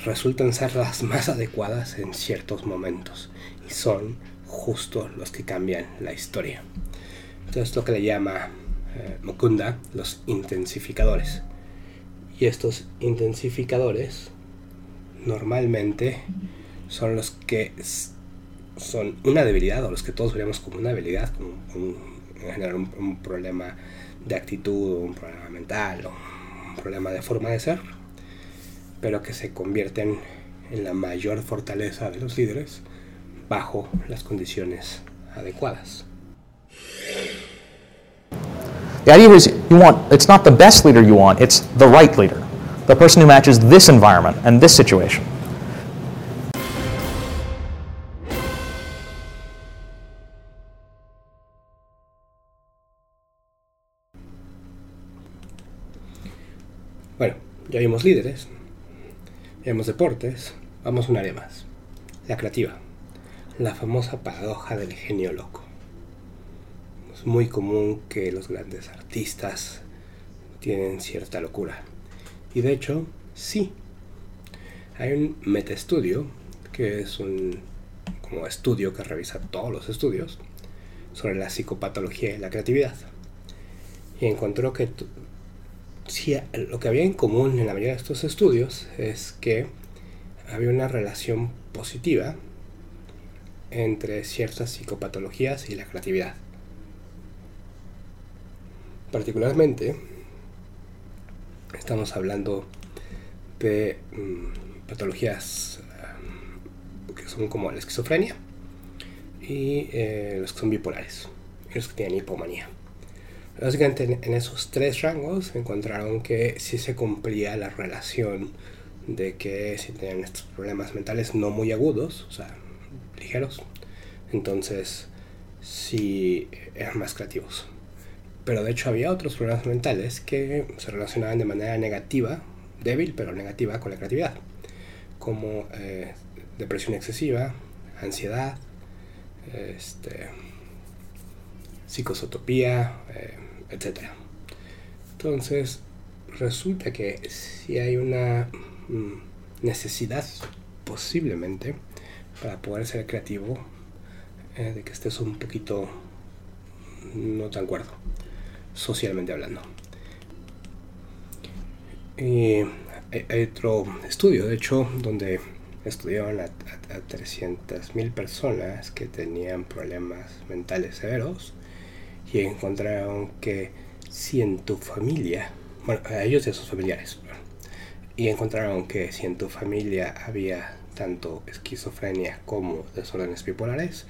S2: resultan ser las más adecuadas en ciertos momentos y son justo los que cambian la historia. Entonces lo que le llama eh, Mukunda los intensificadores. Y estos intensificadores normalmente son los que son una debilidad o los que todos veríamos como una debilidad, como un, un, un problema de actitud, un problema mental o un problema de forma de ser, pero que se convierten en la mayor fortaleza de los líderes bajo las condiciones adecuadas.
S11: The idea is you want it's not the best leader you want, it's the right leader. The person who matches this environment and this situation.
S2: Ya vimos líderes, ya vimos deportes, vamos a un área más, la creativa, la famosa paradoja del genio loco. Es muy común que los grandes artistas tienen cierta locura. Y de hecho, sí. Hay un metaestudio, que es un como estudio que revisa todos los estudios sobre la psicopatología y la creatividad. Y encontró que lo que había en común en la mayoría de estos estudios es que había una relación positiva entre ciertas psicopatologías y la creatividad. Particularmente, estamos hablando de mm, patologías mm, que son como la esquizofrenia y eh, los que son bipolares y los que tienen hipomanía. Básicamente en, esos tres rangos encontraron que sí se cumplía la relación de que si tenían estos problemas mentales no muy agudos, o sea, ligeros, entonces sí eran más creativos. Pero de hecho había otros problemas mentales que se relacionaban de manera negativa, débil pero negativa con la creatividad, como eh, depresión excesiva, ansiedad, este, psicosotopía, eh, etc. Entonces, resulta que si hay una mm, necesidad, posiblemente, para poder ser creativo, eh, de que estés un poquito no tan cuerdo, socialmente hablando. Y hay otro estudio, de hecho, donde estudiaron a, a, a 300.000 personas que tenían problemas mentales severos y encontraron que si en tu familia, bueno, a ellos y a sus familiares, y encontraron que si en tu familia había tanto esquizofrenia como desórdenes bipolares,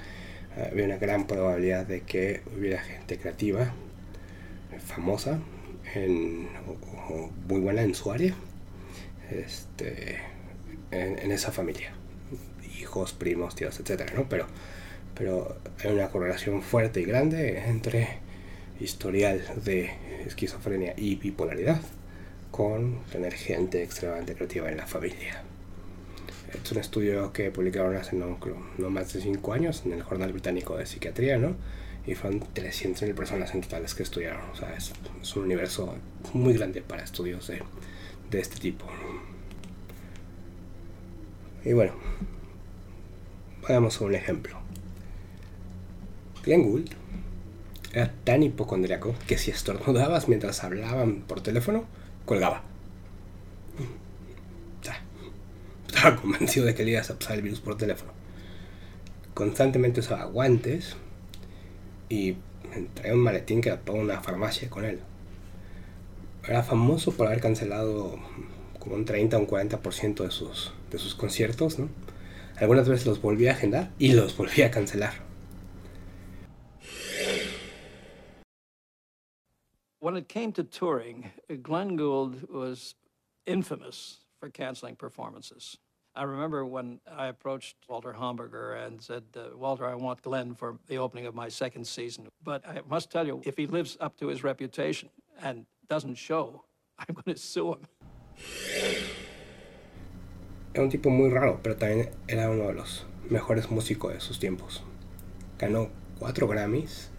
S2: había una gran probabilidad de que hubiera gente creativa, famosa, o, muy buena en su área, este, en, en, esa familia. Hijos, primos, tíos, etcétera, ¿no? Pero pero hay una correlación fuerte y grande entre historial de esquizofrenia y bipolaridad con tener gente extremadamente creativa en la familia. Es un estudio que publicaron hace no, no más de 5 años en el Jornal Británico de Psiquiatría, ¿no? Y fueron 300.000 personas en totales que estudiaron. O sea, es, un universo muy grande para estudios de, de este tipo. Y bueno, vayamos a un ejemplo. Glenn Gould era tan hipocondriaco que si estornudabas mientras hablaban por teléfono, colgaba. estaba convencido de que le ibas a pasar el virus por teléfono. Constantemente usaba guantes y traía un maletín que era una farmacia con él. Era famoso por haber cancelado como un 30 o un 40% de sus, de sus conciertos, ¿no? Algunas veces los volvía a agendar y los volvía a cancelar.
S12: When it came to touring, Glenn Gould was infamous for canceling performances. I remember when I approached Walter Hamburger and said, uh, Walter, I want Glenn for the opening of my second season. But I must tell you, if he lives up to his reputation and doesn't show, I'm going to sue him.
S2: Era un tipo muy raro, pero también era uno de los mejores músicos de sus tiempos. Ganó cuatro Grammys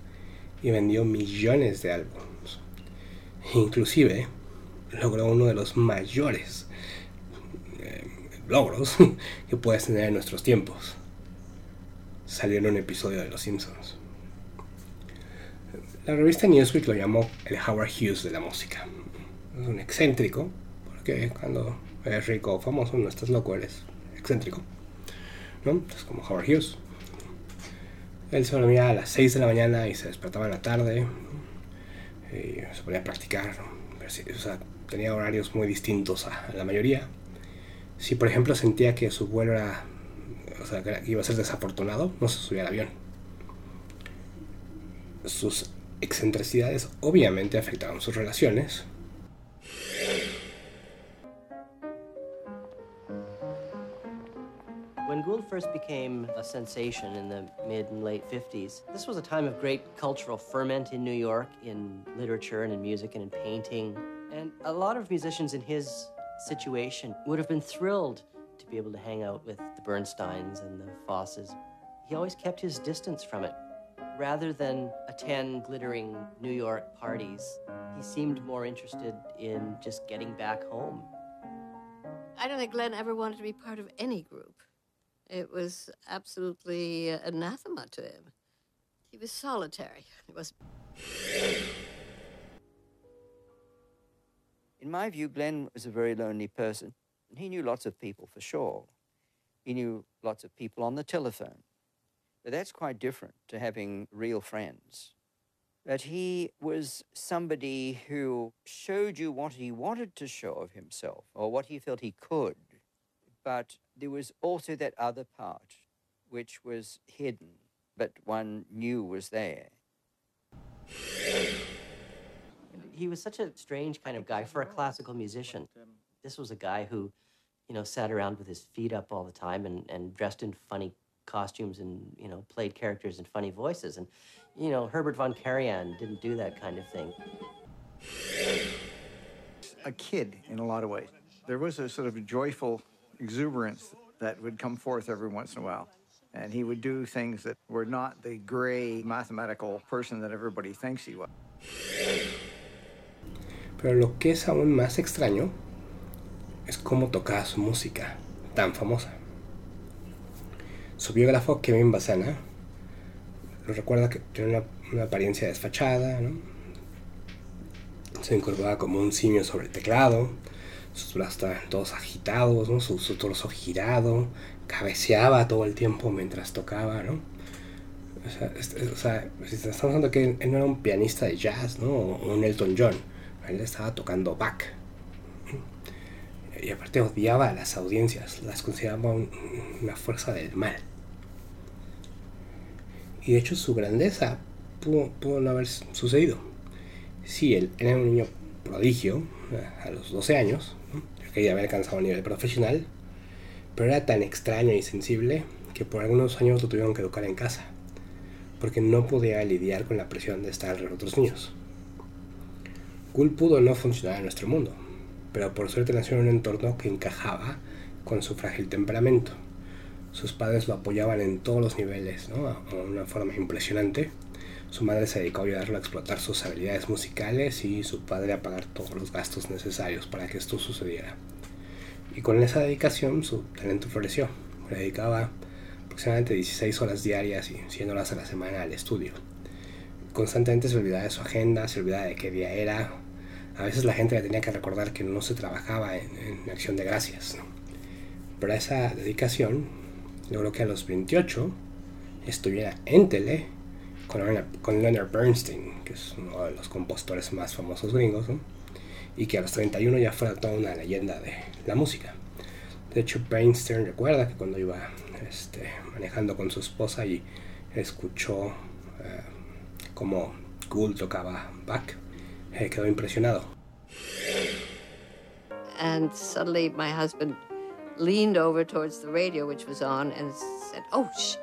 S2: y vendió millones de álbumes. Inclusive logró uno de los mayores eh, logros que puedes tener en nuestros tiempos. Salió en un episodio de Los Simpsons. La revista Newsweek lo llamó el Howard Hughes de la música. Es un excéntrico, porque cuando eres rico o famoso no estás loco, eres excéntrico. ¿no? Es como Howard Hughes. Él se dormía a las 6 de la mañana y se despertaba en la tarde. Y se ponía a practicar. O sea, tenía horarios muy distintos a la mayoría. Si por ejemplo sentía que su vuelo iba a ser desafortunado, no se subía al avión. Sus excentricidades obviamente afectaban sus relaciones.
S13: When Gould first became a sensation in the mid and late 50s, this was a time of great cultural ferment in New York, in literature and in music and in painting. And a lot of musicians in his situation would have been thrilled to be able to hang out with the Bernsteins and the Fosses. He always kept his distance from it. Rather than attend glittering New York parties, he seemed more interested in just getting back home.
S14: I don't think Glenn ever wanted to be part of any group. It was absolutely anathema to him. He was solitary. It was.
S15: In my view, Glenn was a very lonely person. And he knew lots of people for sure. He knew lots of people on the telephone. But that's quite different to having real friends. But he was somebody who showed you what he wanted to show of himself or what he felt he could. But there was also that other part which was hidden, but one knew was there.
S13: He was such a strange kind of guy for a classical musician. This was a guy who, you know, sat around with his feet up all the time and, and dressed in funny costumes and, you know, played characters in funny voices. And, you know, Herbert von Karajan didn't do that kind of thing.
S16: A kid in a lot of ways. There was a sort of joyful exuberance that would come forth every once in a while. And he would do things that were not the gray mathematical person that everybody thinks he was.
S2: Pero lo que es aún más extraño es cómo tocaba su música tan famosa. Su biógrafo Kevin Basana lo recuerda que tiene una, una apariencia desfachada, ¿no? se incorporaba como un simio sobre el teclado, sus brazos estaban todos agitados, su, su, torso girado, cabeceaba todo el tiempo mientras tocaba, ¿no? O sea, estamos hablando que él no era un pianista de jazz, ¿no? Un Elton John, él estaba tocando Bach. Y aparte odiaba a las audiencias, las consideraba un, una fuerza del mal. Y de hecho su grandeza pudo, pudo no haber sucedido. Sí, él era un niño prodigio a los 12 años, ¿no? quería haber alcanzado a nivel profesional, pero era tan extraño y sensible que por algunos años lo tuvieron que educar en casa, porque no podía lidiar con la presión de estar alrededor de otros niños. Cool pudo no funcionar en nuestro mundo, pero por suerte nació en un entorno que encajaba con su frágil temperamento. Sus padres lo apoyaban en todos los niveles, ¿no? a una forma impresionante. Su madre se dedicó a ayudarlo a explotar sus habilidades musicales y su padre a pagar todos los gastos necesarios para que esto sucediera. Y con esa dedicación su talento floreció. Le dedicaba aproximadamente 16 horas diarias y 100 horas a la semana al estudio. Constantemente se olvidaba de su agenda, se olvidaba de qué día era. A veces la gente le tenía que recordar que no se trabajaba en, acción de gracias. Pero esa dedicación logró que a los 28 estuviera en tele con, Leonard Bernstein, que es uno de los compositores más famosos gringos, y que a los 31 ya fuera toda una leyenda de la música. De hecho, Bernstein recuerda que cuando iba este, manejando con su esposa y escuchó eh, como Gould tocaba Bach, eh, quedó impresionado.
S14: And suddenly my husband leaned over towards the radio, which was on, and said, Oh, shh,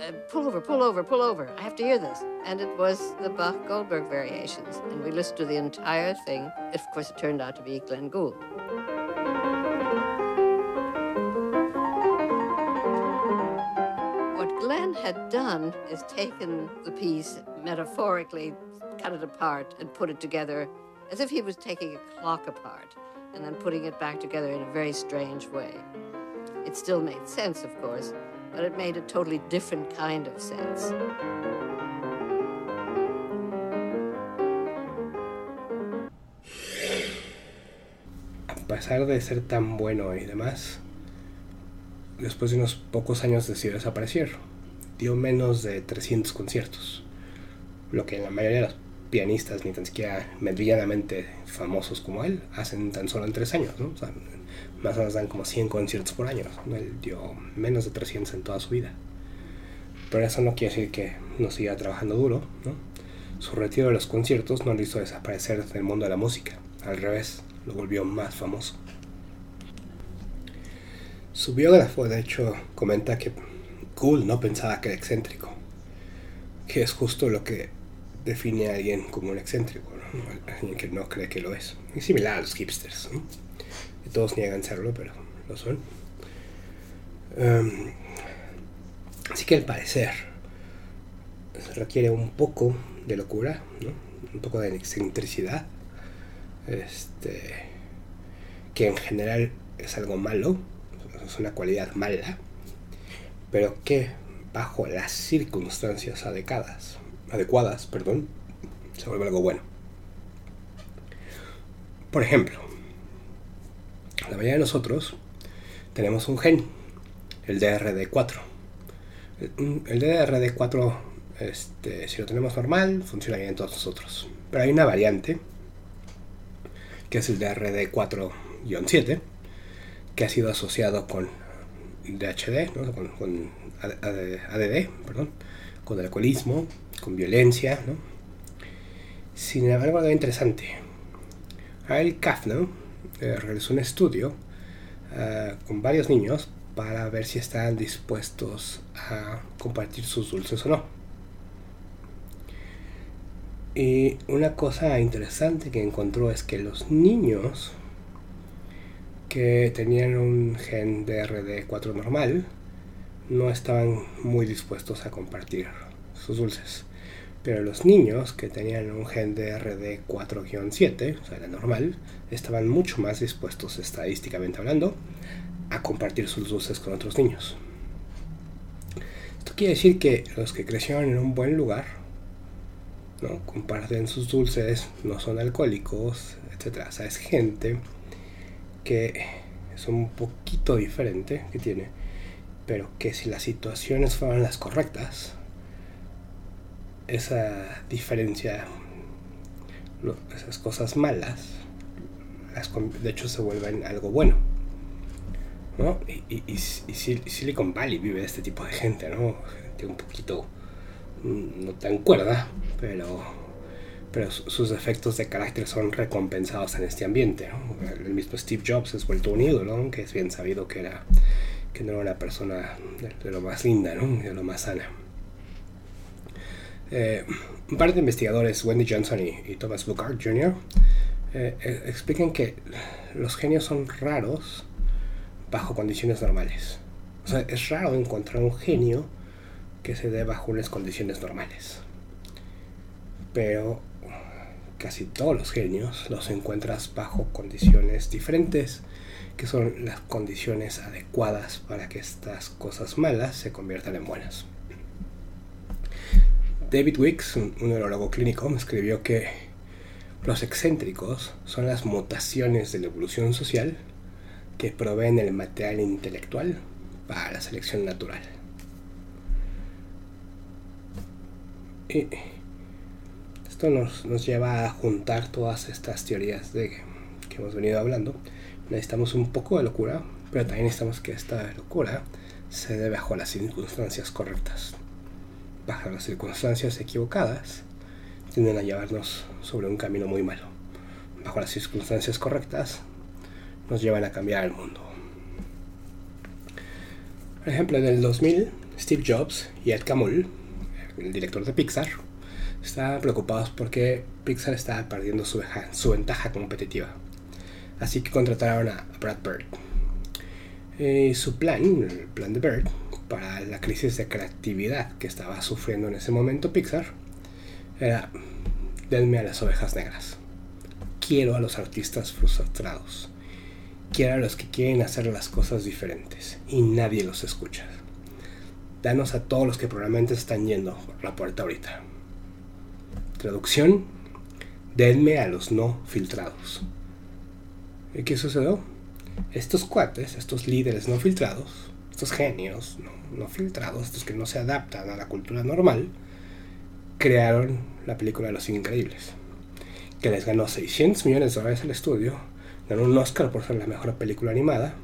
S14: uh, pull over, pull over, pull over. I have to hear this. And it was the Bach Goldberg variations. And we listened to the entire thing. Of course, it turned out to be Glenn Gould. What Glenn had done is taken the piece metaphorically, cut it apart, and put it together as if he was taking a clock apart and then putting it back together in a very strange way. It still made sense, of course, but it made a totally different kind of sense.
S2: A pesar de ser tan bueno y demás, después de unos pocos años decidió desaparecer. Dio menos de 300 conciertos, lo que en la mayoría de los pianistas, ni tan siquiera medianamente famosos como él, hacen tan solo en tres años. ¿no? O sea, más o menos dan como 100 conciertos por año. Él dio menos de 300 en toda su vida. Pero eso no quiere decir que no siga trabajando duro. Su retiro de los conciertos no lo hizo desaparecer del mundo de la música. Al revés, lo volvió más famoso. Su biógrafo, de hecho, comenta que Gould no pensaba que era excéntrico, que es justo lo que define a alguien como un excéntrico, alguien que no cree que lo es. Es similar a los hipsters. ¿no? Todos niegan serlo, pero lo son. Así que al parecer se requiere un poco de locura, un poco de excentricidad, este, que en general es algo malo, es una cualidad mala, pero que bajo las circunstancias adecuadas, adecuadas perdón, se vuelve algo bueno. Por ejemplo, la mayoría de nosotros tenemos un gen, el DRD4. El DRD4, este, si lo tenemos normal, funciona bien en todos nosotros. Pero hay una variante, que es el DRD4-7, que ha sido asociado con DHD, con, ADD, perdón, con alcoholismo, con violencia. Sin embargo, algo interesante. El CAF, ¿no? Eh, realizó un estudio uh, con varios niños para ver si estaban dispuestos a compartir sus dulces o no. Y una cosa interesante que encontró es que los niños que tenían un gen de RD4 normal no estaban muy dispuestos a compartir sus dulces. Pero los niños que tenían un gen de RD4-7, o sea, la normal, estaban mucho más dispuestos, estadísticamente hablando, a compartir sus dulces con otros niños. Esto quiere decir que los que crecieron en un buen lugar, ¿no? comparten sus dulces, no son alcohólicos, etc. O sea, es gente que es un poquito diferente, que tiene, pero que si las situaciones fueran las correctas, esa diferencia, esas cosas malas, de hecho se vuelven algo bueno. ¿no? Y, Silicon Valley vive de este tipo de gente, ¿no? Gente un poquito mm, no tan cuerda, pero, pero sus efectos de carácter son recompensados en este ambiente. El mismo Steve Jobs es vuelto un ídolo, aunque es bien sabido que, era, que no era una persona de, lo más linda, ¿no? de lo más sana. Eh, un par de investigadores, Wendy Johnson y, Thomas Booker Jr., eh, eh, explican que los genios son raros bajo condiciones normales. O sea, es raro encontrar un genio que se dé bajo unas condiciones normales. Pero casi todos los genios los encuentras bajo condiciones diferentes, que son las condiciones adecuadas para que estas cosas malas se conviertan en buenas. David Wicks, un, neurólogo clínico, escribió que los excéntricos son las mutaciones de la evolución social que proveen el material intelectual para la selección natural. Y esto nos, nos lleva a juntar todas estas teorías de que hemos venido hablando. Necesitamos un poco de locura, pero también necesitamos que esta locura se dé bajo las circunstancias correctas. Bajo las circunstancias equivocadas, tienden a llevarnos sobre un camino muy malo. Bajo las circunstancias correctas, nos llevan a cambiar el mundo. Por ejemplo, en el 2000, Steve Jobs y Ed Camul, el director de Pixar, estaban preocupados porque Pixar estaba perdiendo su, su ventaja competitiva. Así que contrataron a Brad Bird. Y su plan, el plan de Bird, para la crisis de creatividad que estaba sufriendo en ese momento Pixar, era, denme a las ovejas negras. Quiero a los artistas frustrados. Quiero a los que quieren hacer las cosas diferentes y nadie los escucha. Danos a todos los que probablemente están yendo por la puerta ahorita. Traducción, denme a los no filtrados. ¿Y qué sucedió? Estos cuates, estos líderes no filtrados, estos genios no, filtrados, estos que no se adaptan a la cultura normal, crearon la película Los Increíbles, que les ganó 600 millones de dólares al estudio, ganó un Oscar por ser la mejor película animada.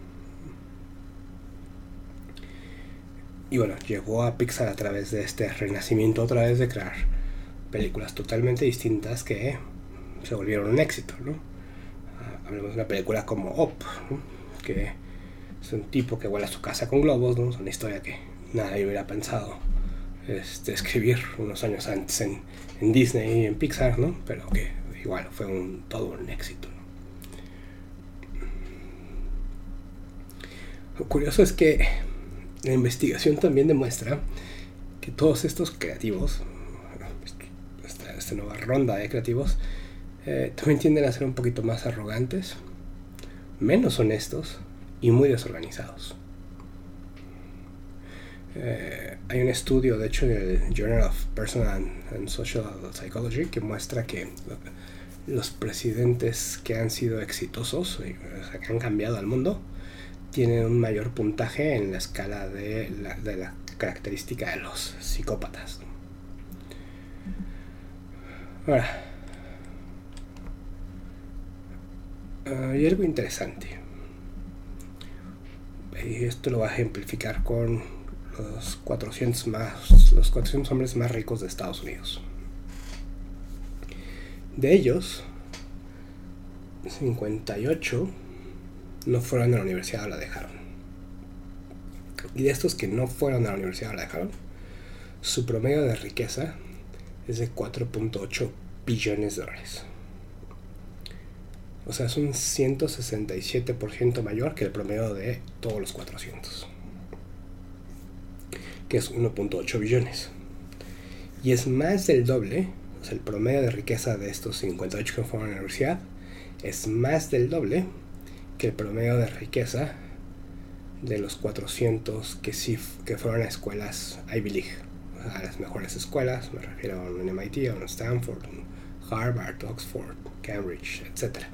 S2: Y bueno, llegó a Pixar a través de este renacimiento otra vez de crear películas totalmente distintas que se volvieron un éxito, ¿no? Hablemos de una película como Op, ¿no? que es un tipo que vuela a su casa con globos, ¿no? Es una historia que nadie hubiera pensado este, escribir unos años antes en, Disney y en Pixar, ¿no? Pero que igual fue todo un éxito. Lo curioso es que la investigación también demuestra que todos estos creativos, esta, esta nueva ronda de creativos, eh, también tienden a ser un poquito más arrogantes, menos honestos y muy desorganizados. Eh, hay un estudio, de hecho, en el Journal of Personal and Social Psychology que muestra que los presidentes que han sido exitosos, o que han cambiado al mundo, tienen un mayor puntaje en la escala de la, de la característica de los psicópatas. Ahora, hay algo interesante. Esto lo va a ejemplificar con los 400 más los 400 hombres más ricos de Estados Unidos. De ellos, 58 no fueron a la universidad o la dejaron. Y de estos que no fueron a la universidad o la dejaron, su promedio de riqueza es de 4.8 billones de dólares. O sea, es un 167% mayor que el promedio de todos los 400. Que es 1.8 billones. Y es más del doble, o sea, el promedio de riqueza de estos 58 que fueron a la universidad es más del doble que el promedio de riqueza de los 400 que sí que fueron a escuelas Ivy League, a las mejores escuelas, me refiero a un MIT, a un Stanford, un Harvard, Oxford, Cambridge, etc.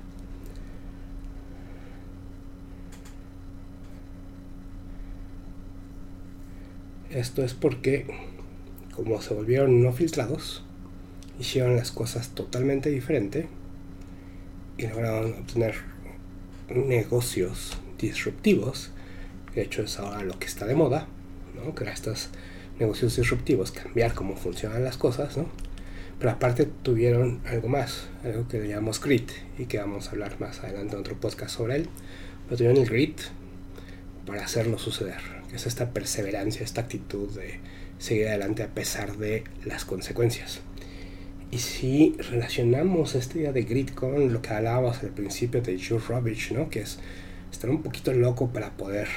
S2: Esto es porque, como se volvieron no filtrados, hicieron las cosas totalmente diferente y lograron obtener negocios disruptivos. De hecho, es ahora lo que está de moda, ¿no? Crear estos negocios disruptivos, cambiar cómo funcionan las cosas, ¿no? Pero aparte tuvieron algo más, algo que llamamos grit y que vamos a hablar más adelante en otro podcast sobre él. Pero tuvieron el grit para hacerlo suceder, es esta perseverancia, esta actitud de seguir adelante a pesar de las consecuencias. Y si relacionamos esta idea de grit con lo que hablábamos al principio de Jules Robbich, ¿no? que es estar un poquito loco para poder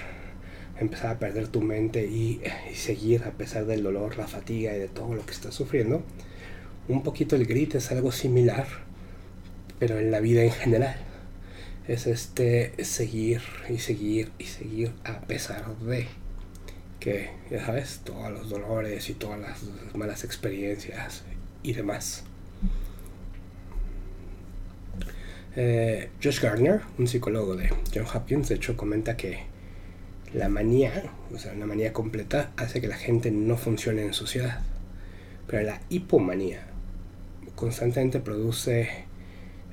S2: empezar a perder tu mente y, y, seguir a pesar del dolor, la fatiga y de todo lo que estás sufriendo, un poquito el grit es algo similar, pero en la vida en general. Es este seguir y seguir y seguir a pesar de que, ya sabes, todos los dolores y todas las malas experiencias y demás. Eh, Josh Gardner, un psicólogo de John Hopkins, de hecho comenta que la manía, o sea, una manía completa, hace que la gente no funcione en sociedad. Pero la hipomanía constantemente produce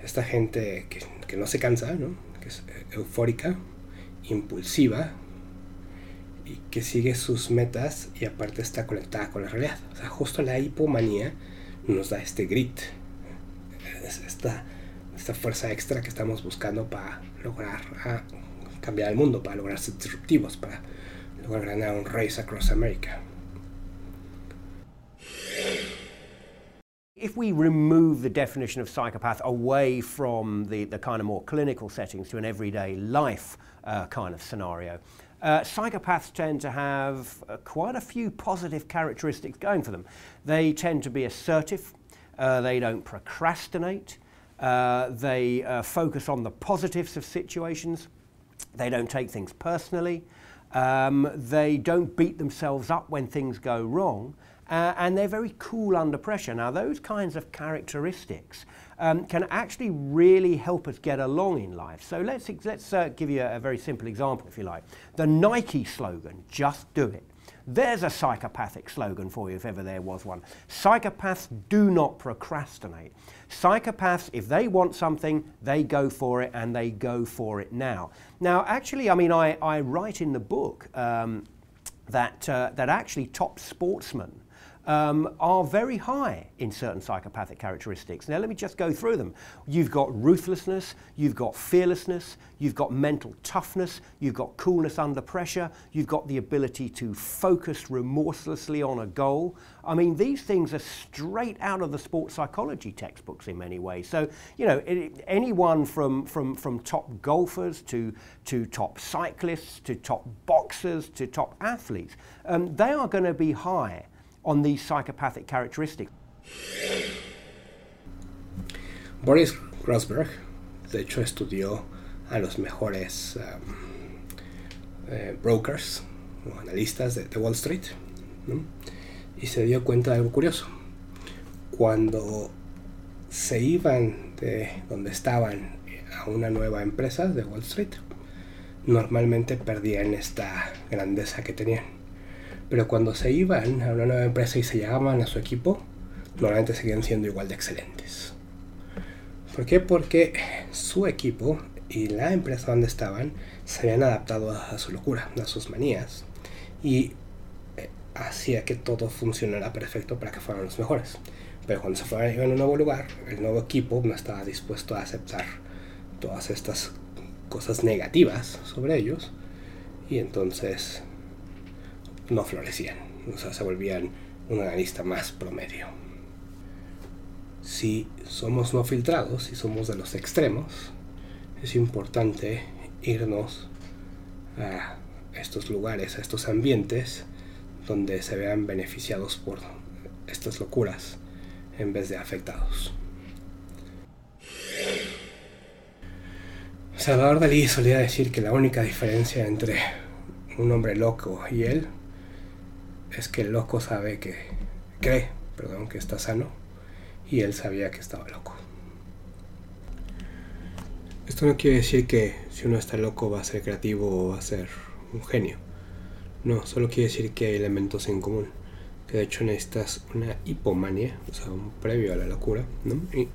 S2: esta gente que, que no se cansa, ¿no? que es eufórica, impulsiva y que sigue sus metas y aparte está conectada con la realidad. O sea, justo la hipomanía nos da este grit, esta, esta fuerza extra que estamos buscando para lograr ah, cambiar el mundo, para lograr ser disruptivos, para lograr ganar un race across America.
S17: If we remove the definition of psychopath away from the, the kind of more clinical settings to an everyday life uh, kind of scenario, uh, psychopaths tend to have uh, quite a few positive characteristics going for them. They tend to be assertive, uh, they don't procrastinate, uh, they uh, focus on the positives of situations, they don't take things personally, um, they don't beat themselves up when things go wrong, uh, and they're very cool under pressure. Now, those kinds of characteristics um, can actually really help us get along in life. So let's, let's uh, give you a, a very simple example, if you like. The Nike slogan, just do it. There's a psychopathic slogan for you if ever there was one. Psychopaths do not procrastinate. Psychopaths, if they want something, they go for it and they go for it now. Now, actually, I mean, I, I write in the book um, that, uh, that actually top sportsmen um, are very high in certain psychopathic characteristics. Now, let me just go through them. You've got ruthlessness, you've got fearlessness, you've got mental toughness, you've got coolness under pressure, you've got the ability to focus remorselessly on a goal. I mean, these things are straight out of the sports psychology textbooks in many ways. So, you know, it, anyone from, from, from top golfers to, to top cyclists to top boxers to top athletes, um, they are going to be high on these psychopathic characteristics.
S2: Boris Grossberg, de hecho, estudió a los mejores um, eh, brokers o analistas de, Wall Street y se dio cuenta de algo curioso. Cuando se iban de donde estaban a una nueva empresa de Wall Street, normalmente perdían esta grandeza que tenían. Pero cuando se iban a una nueva empresa y se llegaban a su equipo, normalmente seguían siendo igual de excelentes. ¿Por qué? Porque su equipo y la empresa donde estaban se habían adaptado a, su locura, a sus manías. Y eh, hacía que todo funcionara perfecto para que fueran los mejores. Pero cuando se fueron a un nuevo lugar, el nuevo equipo no estaba dispuesto a aceptar todas estas cosas negativas sobre ellos. Y entonces no florecían, o sea, se volvían un analista más promedio. Si somos no filtrados, si somos de los extremos, es importante irnos a estos lugares, a estos ambientes donde se vean beneficiados por estas locuras en vez de afectados. Salvador Dalí solía decir que la única diferencia entre un hombre loco y él es que el loco sabe que cree, perdón, que está sano y él sabía que estaba loco. Esto no quiere decir que si uno está loco va a ser creativo o va a ser un genio. No, solo quiere decir que hay elementos en común. Que de hecho necesitas una hipomanía, o sea, un previo a la locura.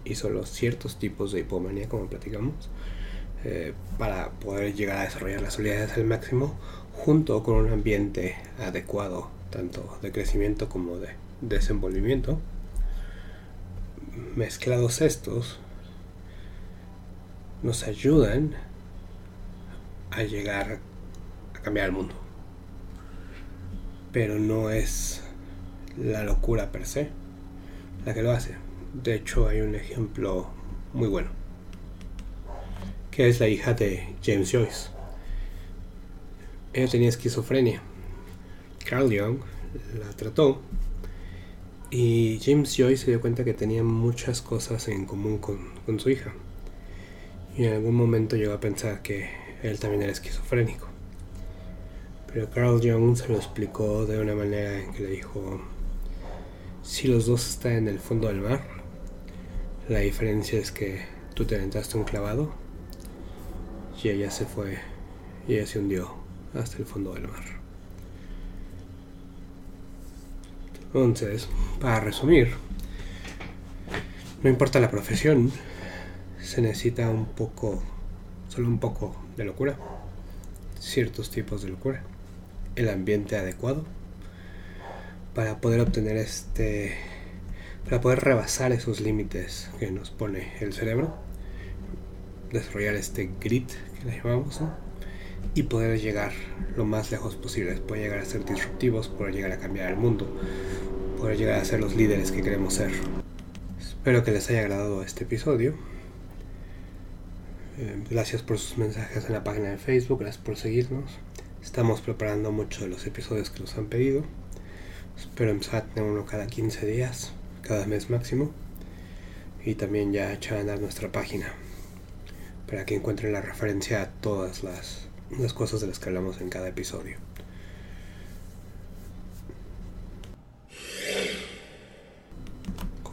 S2: Y, solo ciertos tipos de hipomanía, como platicamos, eh, para poder llegar a desarrollar las habilidades al máximo, junto con un ambiente adecuado tanto de crecimiento como de desenvolvimiento, mezclados estos, nos ayudan a llegar a cambiar el mundo. Pero no es la locura per se la que lo hace. De hecho, hay un ejemplo muy bueno, que es la hija de James Joyce. Ella tenía esquizofrenia Carl Jung la trató y James Joyce se dio cuenta que tenía muchas cosas en común con, su hija. Y en algún momento llegó a pensar que él también era esquizofrénico. Pero Carl Jung se lo explicó de una manera en que le dijo, si los dos están en el fondo del mar, la diferencia es que tú te aventaste un clavado y ella se fue y ella se hundió hasta el fondo del mar. Entonces, para resumir, no importa la profesión, se necesita un poco, solo un poco de locura, ciertos tipos de locura, el ambiente adecuado para poder obtener este, para poder rebasar esos límites que nos pone el cerebro, desarrollar este grit que le llamamos, y poder llegar lo más lejos posible, poder llegar a ser disruptivos, poder llegar a cambiar el mundo, poder llegar a ser los líderes que queremos ser. Espero que les haya agradado este episodio. Eh, gracias por sus mensajes en la página de Facebook, gracias por seguirnos. Estamos preparando muchos de los episodios que nos han pedido. Espero empezar a tener uno cada 15 días, cada mes máximo. Y también ya echar a andar nuestra página para que encuentren la referencia a todas las, las cosas de las que hablamos en cada episodio.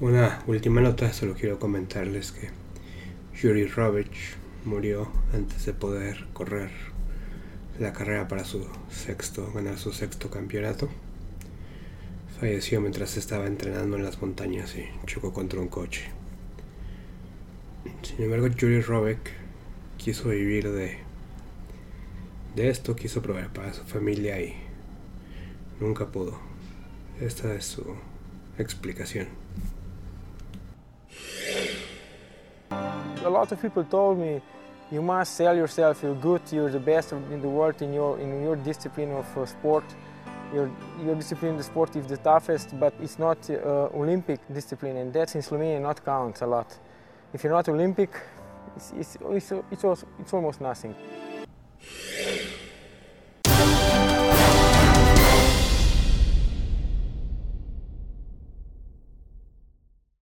S2: Una última nota, solo quiero comentarles que Yuri Rovich murió antes de poder correr la carrera para su sexto, ganar su sexto campeonato. Falleció mientras estaba entrenando en las montañas y chocó contra un coche. Sin embargo, Yuri Robeck quiso vivir de, de esto, quiso proveer para su familia y nunca pudo. Esta es su explicación.
S5: A lot of people told me you must sell yourself, you're good, you're the best in the world in your, in your discipline of uh, sport. Your, your discipline, the sport is the toughest, but it's not uh, Olympic discipline, and that in Slovenia not counts a lot. If you're not Olympic, it's, it's, it's, it's, it's almost nothing.